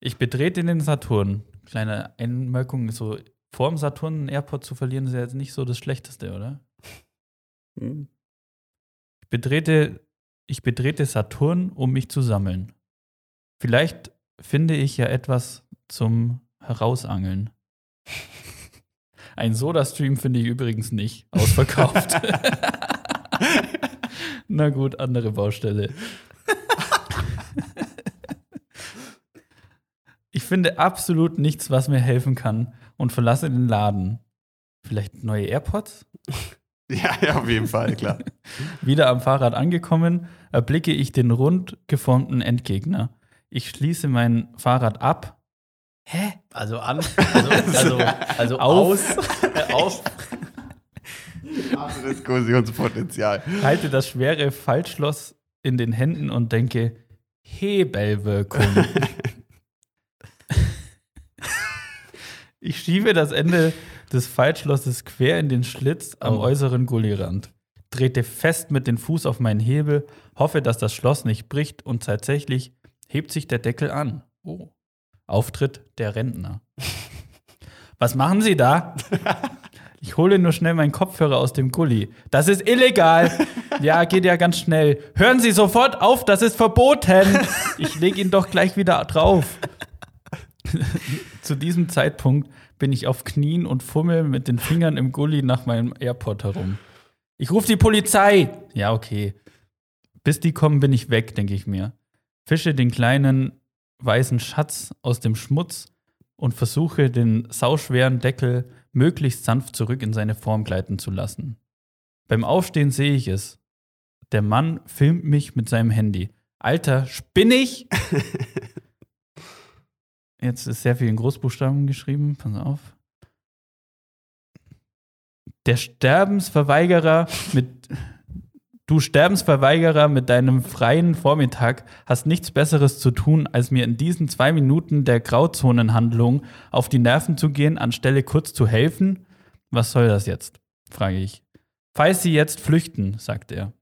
Ich betrete den Saturn. Kleine Einmerkung, so vorm Saturn einen Airport zu verlieren, ist ja jetzt nicht so das Schlechteste, oder? Hm. Ich betrete, ich betrete Saturn, um mich zu sammeln. Vielleicht finde ich ja etwas zum Herausangeln. Ein Soda-Stream finde ich übrigens nicht. Ausverkauft. Na gut, andere Baustelle. Ich finde absolut nichts, was mir helfen kann und verlasse den Laden. Vielleicht neue AirPods? Ja, ja, auf jeden Fall, klar. Wieder am Fahrrad angekommen, erblicke ich den rund geformten Endgegner. Ich schließe mein Fahrrad ab. Hä? Also an, also, also, also Auf. aus, äh, auf. Diskussionspotenzial. Halte das schwere Faltschloss in den Händen und denke, Hebelwirkung. ich schiebe das Ende des Faltschlosses quer in den Schlitz am Oh. äußeren Gullirand, trete fest mit dem Fuß auf meinen Hebel, hoffe, dass das Schloss nicht bricht und tatsächlich hebt sich der Deckel an. Oh. Auftritt der Rentner. Was machen Sie da? Ich hole nur schnell meinen Kopfhörer aus dem Gully. Das ist illegal. Ja, geht ja ganz schnell. Hören Sie sofort auf, das ist verboten. Ich lege ihn doch gleich wieder drauf. Zu diesem Zeitpunkt bin ich auf Knien und fummel mit den Fingern im Gully nach meinem Airport herum. Ich rufe die Polizei. Ja, okay. Bis die kommen, bin ich weg, denke ich mir. Fische den kleinen weißen Schatz aus dem Schmutz und versuche, den sauschweren Deckel möglichst sanft zurück in seine Form gleiten zu lassen. Beim Aufstehen sehe ich es. Der Mann filmt mich mit seinem Handy. Alter, spinnig! Jetzt ist sehr viel in Großbuchstaben geschrieben. Pass auf. Der Sterbensverweigerer mit. Du Sterbensverweigerer mit deinem freien Vormittag hast nichts Besseres zu tun, als mir in diesen zwei Minuten der Grauzonenhandlung auf die Nerven zu gehen, anstelle kurz zu helfen? Was soll das jetzt? frage ich. Falls Sie jetzt flüchten, sagt er.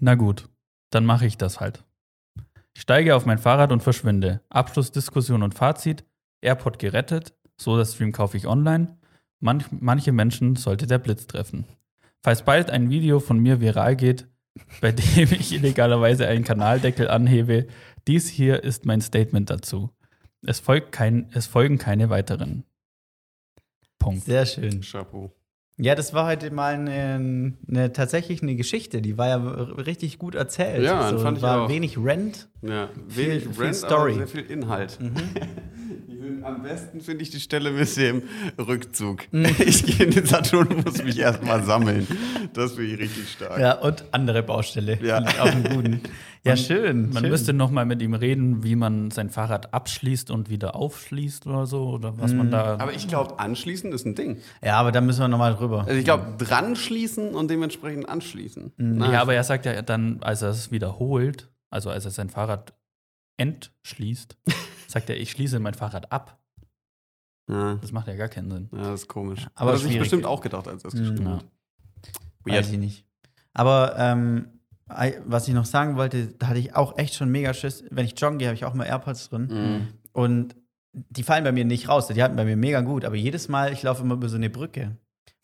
Na gut, dann mache ich das halt. Ich steige auf mein Fahrrad und verschwinde. Abschlussdiskussion und Fazit. Airport gerettet. So das Stream kaufe ich online. Manch, manche Menschen sollte der Blitz treffen. Falls bald ein Video von mir viral geht, bei dem ich illegalerweise einen Kanaldeckel anhebe, dies hier ist mein Statement dazu. Es, folgt kein, es folgen keine weiteren. Punkt. Sehr schön. Chapeau. Ja, das war heute mal eine, eine tatsächlich eine Geschichte. Die war ja richtig gut erzählt. Ja, so, fand ich war auch. wenig Rent. Ja, Viel- wenig viel Rant, Story. aber sehr viel Inhalt. Find, am besten finde ich die Stelle mit dem Rückzug. Ich gehe in den Saturn und muss mich erstmal sammeln. Das finde ich richtig stark. Ja, und andere Baustelle. Ja. Finde ich Auch einen guten. Ja, schön. Man schön. müsste noch mal mit ihm reden, wie man sein Fahrrad abschließt und wieder aufschließt oder so, oder was man da. Aber ich glaube, anschließen ist ein Ding. Ja, aber da müssen wir nochmal drüber. Also ich glaube, dran schließen und dementsprechend anschließen. Na, ja, aber er sagt ja dann, als er es wiederholt, also als er sein Fahrrad entschließt, sagt er, ich schließe mein Fahrrad ab. ja, Das macht ja gar keinen Sinn. ja, das ist komisch. Aber das habe ich bestimmt auch gedacht, als er es geschrieben Ja. hat. Weiß ich nicht. Aber ähm, was ich noch sagen wollte, da hatte ich auch echt schon mega Schiss. Wenn ich joggen gehe, habe ich auch immer AirPods drin. Mhm. Und die fallen bei mir nicht raus. Die halten bei mir mega gut. Aber jedes Mal, ich laufe immer über so eine Brücke.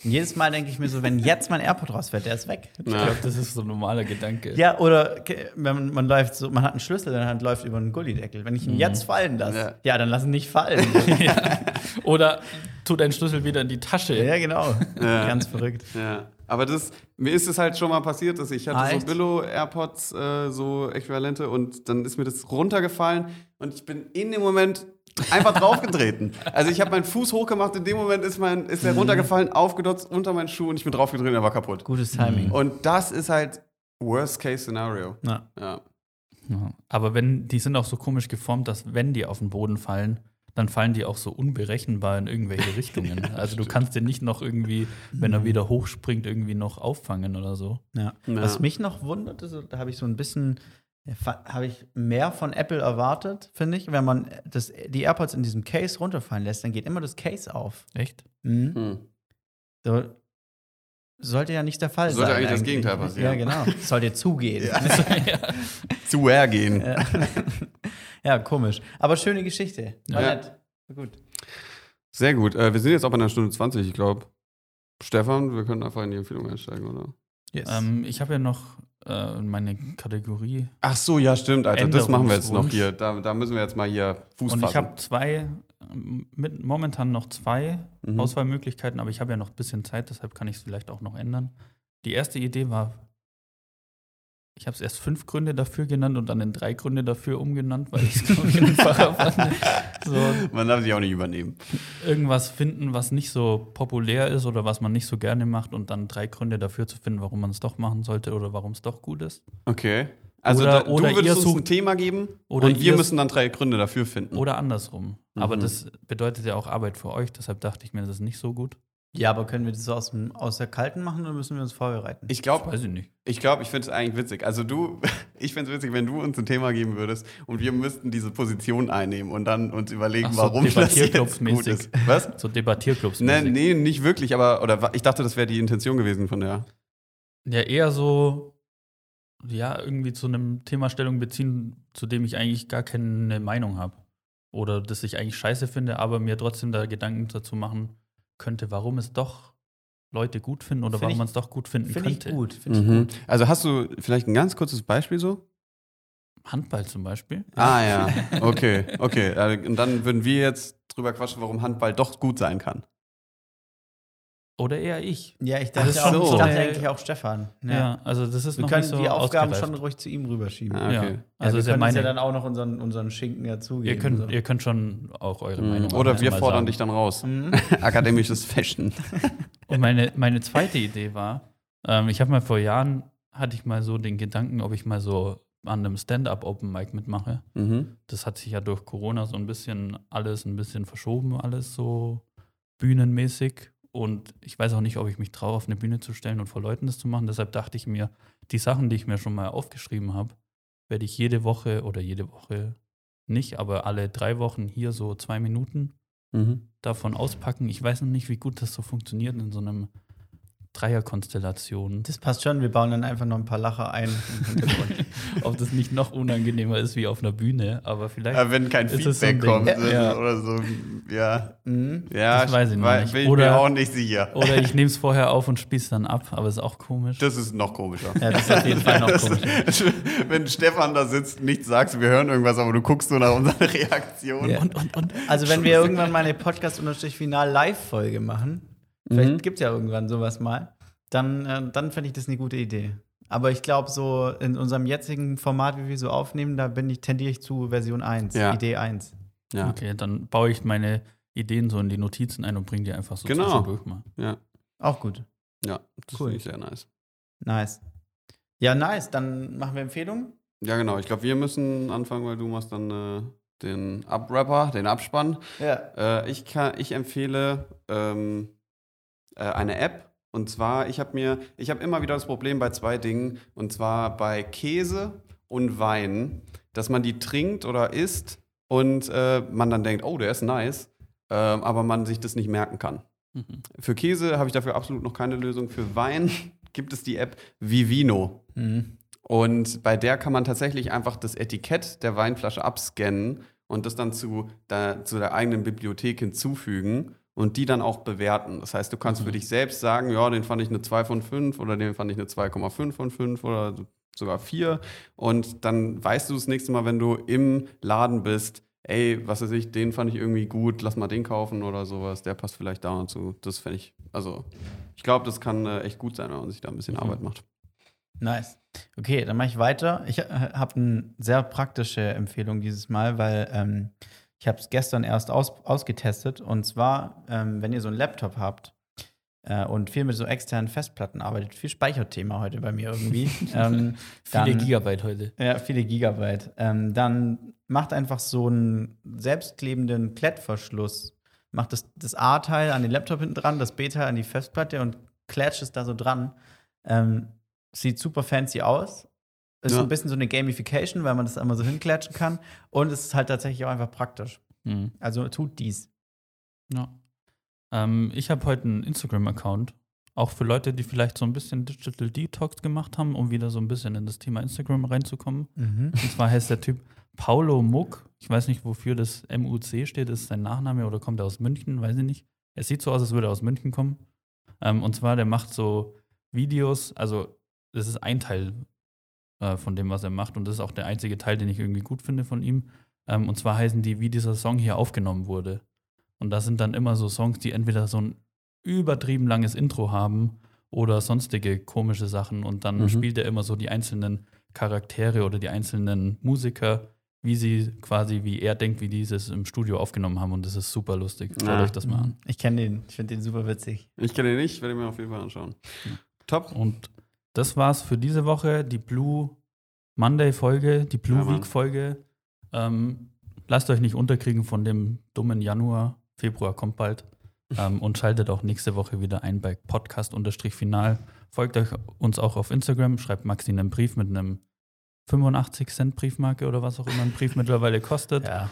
Und jedes Mal denke ich mir so, wenn jetzt mein AirPod rausfällt, der ist weg. Ich Ja. glaube, das ist so ein normaler Gedanke. Ja, oder wenn man, man läuft so, man hat einen Schlüssel in der Hand, läuft über einen Gullideckel. Wenn ich ihn jetzt fallen lasse, Ja. ja. dann lass ihn nicht fallen. Oder tu deinen Schlüssel wieder in die Tasche. ja, genau. Ja. Ganz verrückt. Ja. Aber das, mir ist es halt schon mal passiert, dass ich hatte Ah, so? Billo-AirPods, äh, so Äquivalente, und dann ist mir das runtergefallen und ich bin in dem Moment einfach draufgetreten. Also ich habe meinen Fuß hochgemacht, in dem Moment ist, mein, ist er Mhm. runtergefallen, aufgedotzt unter meinen Schuh und ich bin draufgetreten, er war kaputt. Gutes Timing. Und das ist halt Worst-Case-Szenario. Ja. Ja. Aber wenn, die sind auch so komisch geformt, dass wenn die auf den Boden fallen, dann fallen die auch so unberechenbar in irgendwelche Richtungen. also du kannst den nicht noch irgendwie, wenn er wieder hochspringt, irgendwie noch auffangen oder so. Ja. Ja. Was mich noch wundert, ist, da habe ich so ein bisschen, äh, habe ich mehr von Apple erwartet, finde ich. Wenn man das, die AirPods in diesem Case runterfallen lässt, dann geht immer das Case auf. Echt? Mhm. Hm. So, sollte ja nicht der Fall Sollte sein. eigentlich das Gegenteil passieren. Ja, genau. Sollte zugehen. Zu er gehen. Ja. ja, komisch. Aber schöne Geschichte. War Ja. nett. War Gut. Sehr gut. Äh, wir sind jetzt auch bei einer Stunde 20, ich glaube. Stefan, wir können einfach in die Empfehlung einsteigen, oder? Yes. Ähm, ich habe ja noch äh, meine Kategorie Ach so, ja, stimmt, Alter. Das machen wir jetzt noch hier. Da, da müssen wir jetzt mal hier Fuß und ich fassen. habe zwei, mit, momentan noch zwei Mhm. Auswahlmöglichkeiten, aber ich habe ja noch ein bisschen Zeit, deshalb kann ich es vielleicht auch noch ändern. Die erste Idee war, ich habe es erst fünf Gründe dafür genannt und dann in drei Gründe dafür umgenannt, weil ich es einfacher fand. So, Man darf sich auch nicht übernehmen. irgendwas finden, was nicht so populär ist oder was man nicht so gerne macht und dann drei Gründe dafür zu finden, warum man es doch machen sollte oder warum es doch gut ist. Okay. Also Oder- da, oder du würdest ihr uns sucht- ein Thema geben oder und wir müssen dann drei Gründe dafür finden. Oder andersrum. Aber Mhm. das bedeutet ja auch Arbeit für euch, deshalb dachte ich mir, das ist nicht so gut. ja, aber können wir das so aus, dem, aus der Kalten machen oder müssen wir uns vorbereiten? Ich glaube, Weiß ich nicht. ich, glaub, ich finde es eigentlich witzig. Also du, ich finde es witzig, wenn du uns ein Thema geben würdest und wir müssten diese Position einnehmen und dann uns überlegen, Ach so, warum das jetzt gut Debattierclubsmäßig. ist. Was? So Debattierclubs. Nee, nee, nicht wirklich, aber oder ich dachte, das wäre die Intention gewesen von der. Ja, eher so, ja, irgendwie zu einem Thema Stellung beziehen, zu dem ich eigentlich gar keine Meinung habe. Oder das ich eigentlich scheiße finde, aber mir trotzdem da Gedanken dazu machen könnte, warum es doch Leute gut finden oder Find warum ich- man es doch gut finden Finde ich könnte. gut. Finde ich Mhm. gut. Also hast du vielleicht ein ganz kurzes Beispiel so? Handball zum Beispiel. Ah ja, okay, okay. Äh, Und dann würden wir jetzt drüber quatschen, warum Handball doch gut sein kann. Oder eher ich. Ja, ich Das dachte, ist auch, ich dachte eigentlich auch Stefan. Ja, also das ist Wir noch können nicht so die Aufgaben ausgereift. schon ruhig zu ihm rüberschieben. Ah, Ja, okay. Also also wir ist ja können uns meine. ja dann auch noch unseren, unseren Schinken dazugeben. ihr, könnt, so. ihr könnt schon auch eure Mhm. Meinung Oder wir fordern sagen. dich dann raus. Mhm. Akademisches Fashion. Und meine, meine zweite Idee war, ähm, ich habe mal vor Jahren, hatte ich mal so den Gedanken, ob ich mal so an einem Stand-up-Open Mic mitmache. Mhm. Das hat sich ja durch Corona so ein bisschen alles ein bisschen verschoben, alles so bühnenmäßig. Und ich weiß auch nicht, ob ich mich traue, auf eine Bühne zu stellen und vor Leuten das zu machen. Deshalb dachte ich mir, die Sachen, die ich mir schon mal aufgeschrieben habe, werde ich jede Woche oder jede Woche nicht, aber alle drei Wochen hier so zwei Minuten Mhm. davon auspacken. Ich weiß noch nicht, wie gut das so funktioniert in so einem Dreierkonstellation. Das passt schon, wir bauen dann einfach noch ein paar Lacher ein. Ob das nicht noch unangenehmer ist wie auf einer Bühne, aber vielleicht. Aber wenn kein Ist es so Feedback kommt Ding? äh, Ja. oder so, ja. mhm. Ja, Das weiß ich noch nicht. Bin ich Oder- mir auch nicht sicher. Oder ich nehme es vorher auf und spieße dann ab, aber ist auch komisch. Das ist noch komischer. Ja, das ist auf jeden Fall noch Das- komisch. Wenn Stefan da sitzt, nichts sagst, wir hören irgendwas, aber du guckst so nach unserer Reaktion. Ja. Und, und, und. Also, wenn wir irgendwann mal eine Podcast-Final-Live-Folge machen, vielleicht Mhm. gibt es ja irgendwann sowas mal, dann, äh, dann fände ich das eine gute Idee. Aber ich glaube, so in unserem jetzigen Format, wie wir so aufnehmen, da bin ich, tendiere ich zu Version 1, Ja. Idee 1. Ja. Okay, dann baue ich meine Ideen so in die Notizen ein und bringe die einfach so Genau. zwischendurch mal. ja, Auch gut. ja, das Cool. finde ich sehr nice. Nice. Ja, nice. Dann machen wir Empfehlungen. Ja, genau. Ich glaube, wir müssen anfangen, weil du machst dann äh, den Abrapper, den Abspann. Ja. Äh, ich, kann, ich empfehle ähm, äh, eine App. Und zwar, ich habe mir, ich habe immer wieder das Problem bei zwei Dingen. Und zwar bei Käse und Wein, dass man die trinkt oder isst und äh, man dann denkt, oh, der ist nice, ähm, aber man sich das nicht merken kann. Mhm. Für Käse habe ich dafür absolut noch keine Lösung. Für Wein gibt es die App Vivino. Mhm. Und bei der kann man tatsächlich einfach das Etikett der Weinflasche abscannen und das dann zu, da, zu der eigenen Bibliothek hinzufügen und die dann auch bewerten. Das heißt, du kannst für Mhm. dich selbst sagen, ja, den fand ich eine 2 von 5 oder den fand ich eine 2,5 von 5 oder sogar 4. Und dann weißt du das nächste Mal, wenn du im Laden bist, ey, was weiß ich, den fand ich irgendwie gut, lass mal den kaufen oder sowas, der passt vielleicht da und zu. Das fände ich, also ich glaube, das kann äh, echt gut sein, wenn man sich da ein bisschen Mhm. Arbeit macht. Nice. Okay, dann mache ich weiter. Ich äh, habe eine sehr praktische Empfehlung dieses Mal, weil ähm, ich habe es gestern erst aus, ausgetestet. Und zwar, ähm, wenn ihr so einen Laptop habt äh, und viel mit so externen Festplatten arbeitet, viel Speicherthema heute bei mir irgendwie. ähm, Viele dann- Gigabyte heute. Ja, viele Gigabyte. Ähm, dann macht einfach so einen selbstklebenden Klettverschluss. Macht das, das A-Teil an den Laptop hinten dran, das B-Teil an die Festplatte und klatscht es da so dran. Ähm, sieht super fancy aus. Ist Ja. so ein bisschen so eine Gamification, weil man das einmal so hinklatschen kann. Und es ist halt tatsächlich auch einfach praktisch. Mhm. Also tut dies. Ja. Ähm, ich habe heute einen Instagram-Account. Auch für Leute, die vielleicht so ein bisschen Digital Detox gemacht haben, um wieder so ein bisschen in das Thema Instagram reinzukommen. Und zwar heißt der Typ Paulo Muck. Ich weiß nicht, wofür das MUC steht. Ist sein Nachname oder kommt er aus München? Weiß ich nicht. Er sieht so aus, als würde er aus München kommen. Ähm, und zwar, der macht so Videos. Also, das ist ein Teil äh, von dem, was er macht. Und das ist auch der einzige Teil, den ich irgendwie gut finde von ihm. Ähm, und zwar heißen die, wie dieser Song hier aufgenommen wurde. Und da sind dann immer so Songs, die entweder so ein übertrieben langes Intro haben oder sonstige komische Sachen. Und dann Mhm. spielt er immer so die einzelnen Charaktere oder die einzelnen Musiker, wie sie quasi, wie er denkt, wie die es im Studio aufgenommen haben. Und das ist super lustig. Schaut Ah. euch das mal an. Ich kenne den. Ich finde den super witzig. Ich kenne den nicht, werde ich mir auf jeden Fall anschauen. Top. Und das war's für diese Woche. Die Blue Monday-Folge, die Blue Ja. Week-Folge. Ähm, lasst euch nicht unterkriegen von dem dummen Januar. Februar kommt bald. ähm, und schaltet auch nächste Woche wieder ein bei Podcast-Final. Folgt euch uns auch auf Instagram, schreibt Maxi einen Brief mit einem 85 Cent Briefmarke oder was auch immer ein Brief mittlerweile kostet. Ja.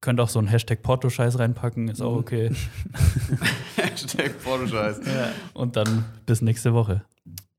Könnt auch so einen Hashtag Porto-Scheiß reinpacken, ist auch okay. Hashtag Pornoscheiß. ja. Und dann bis nächste Woche.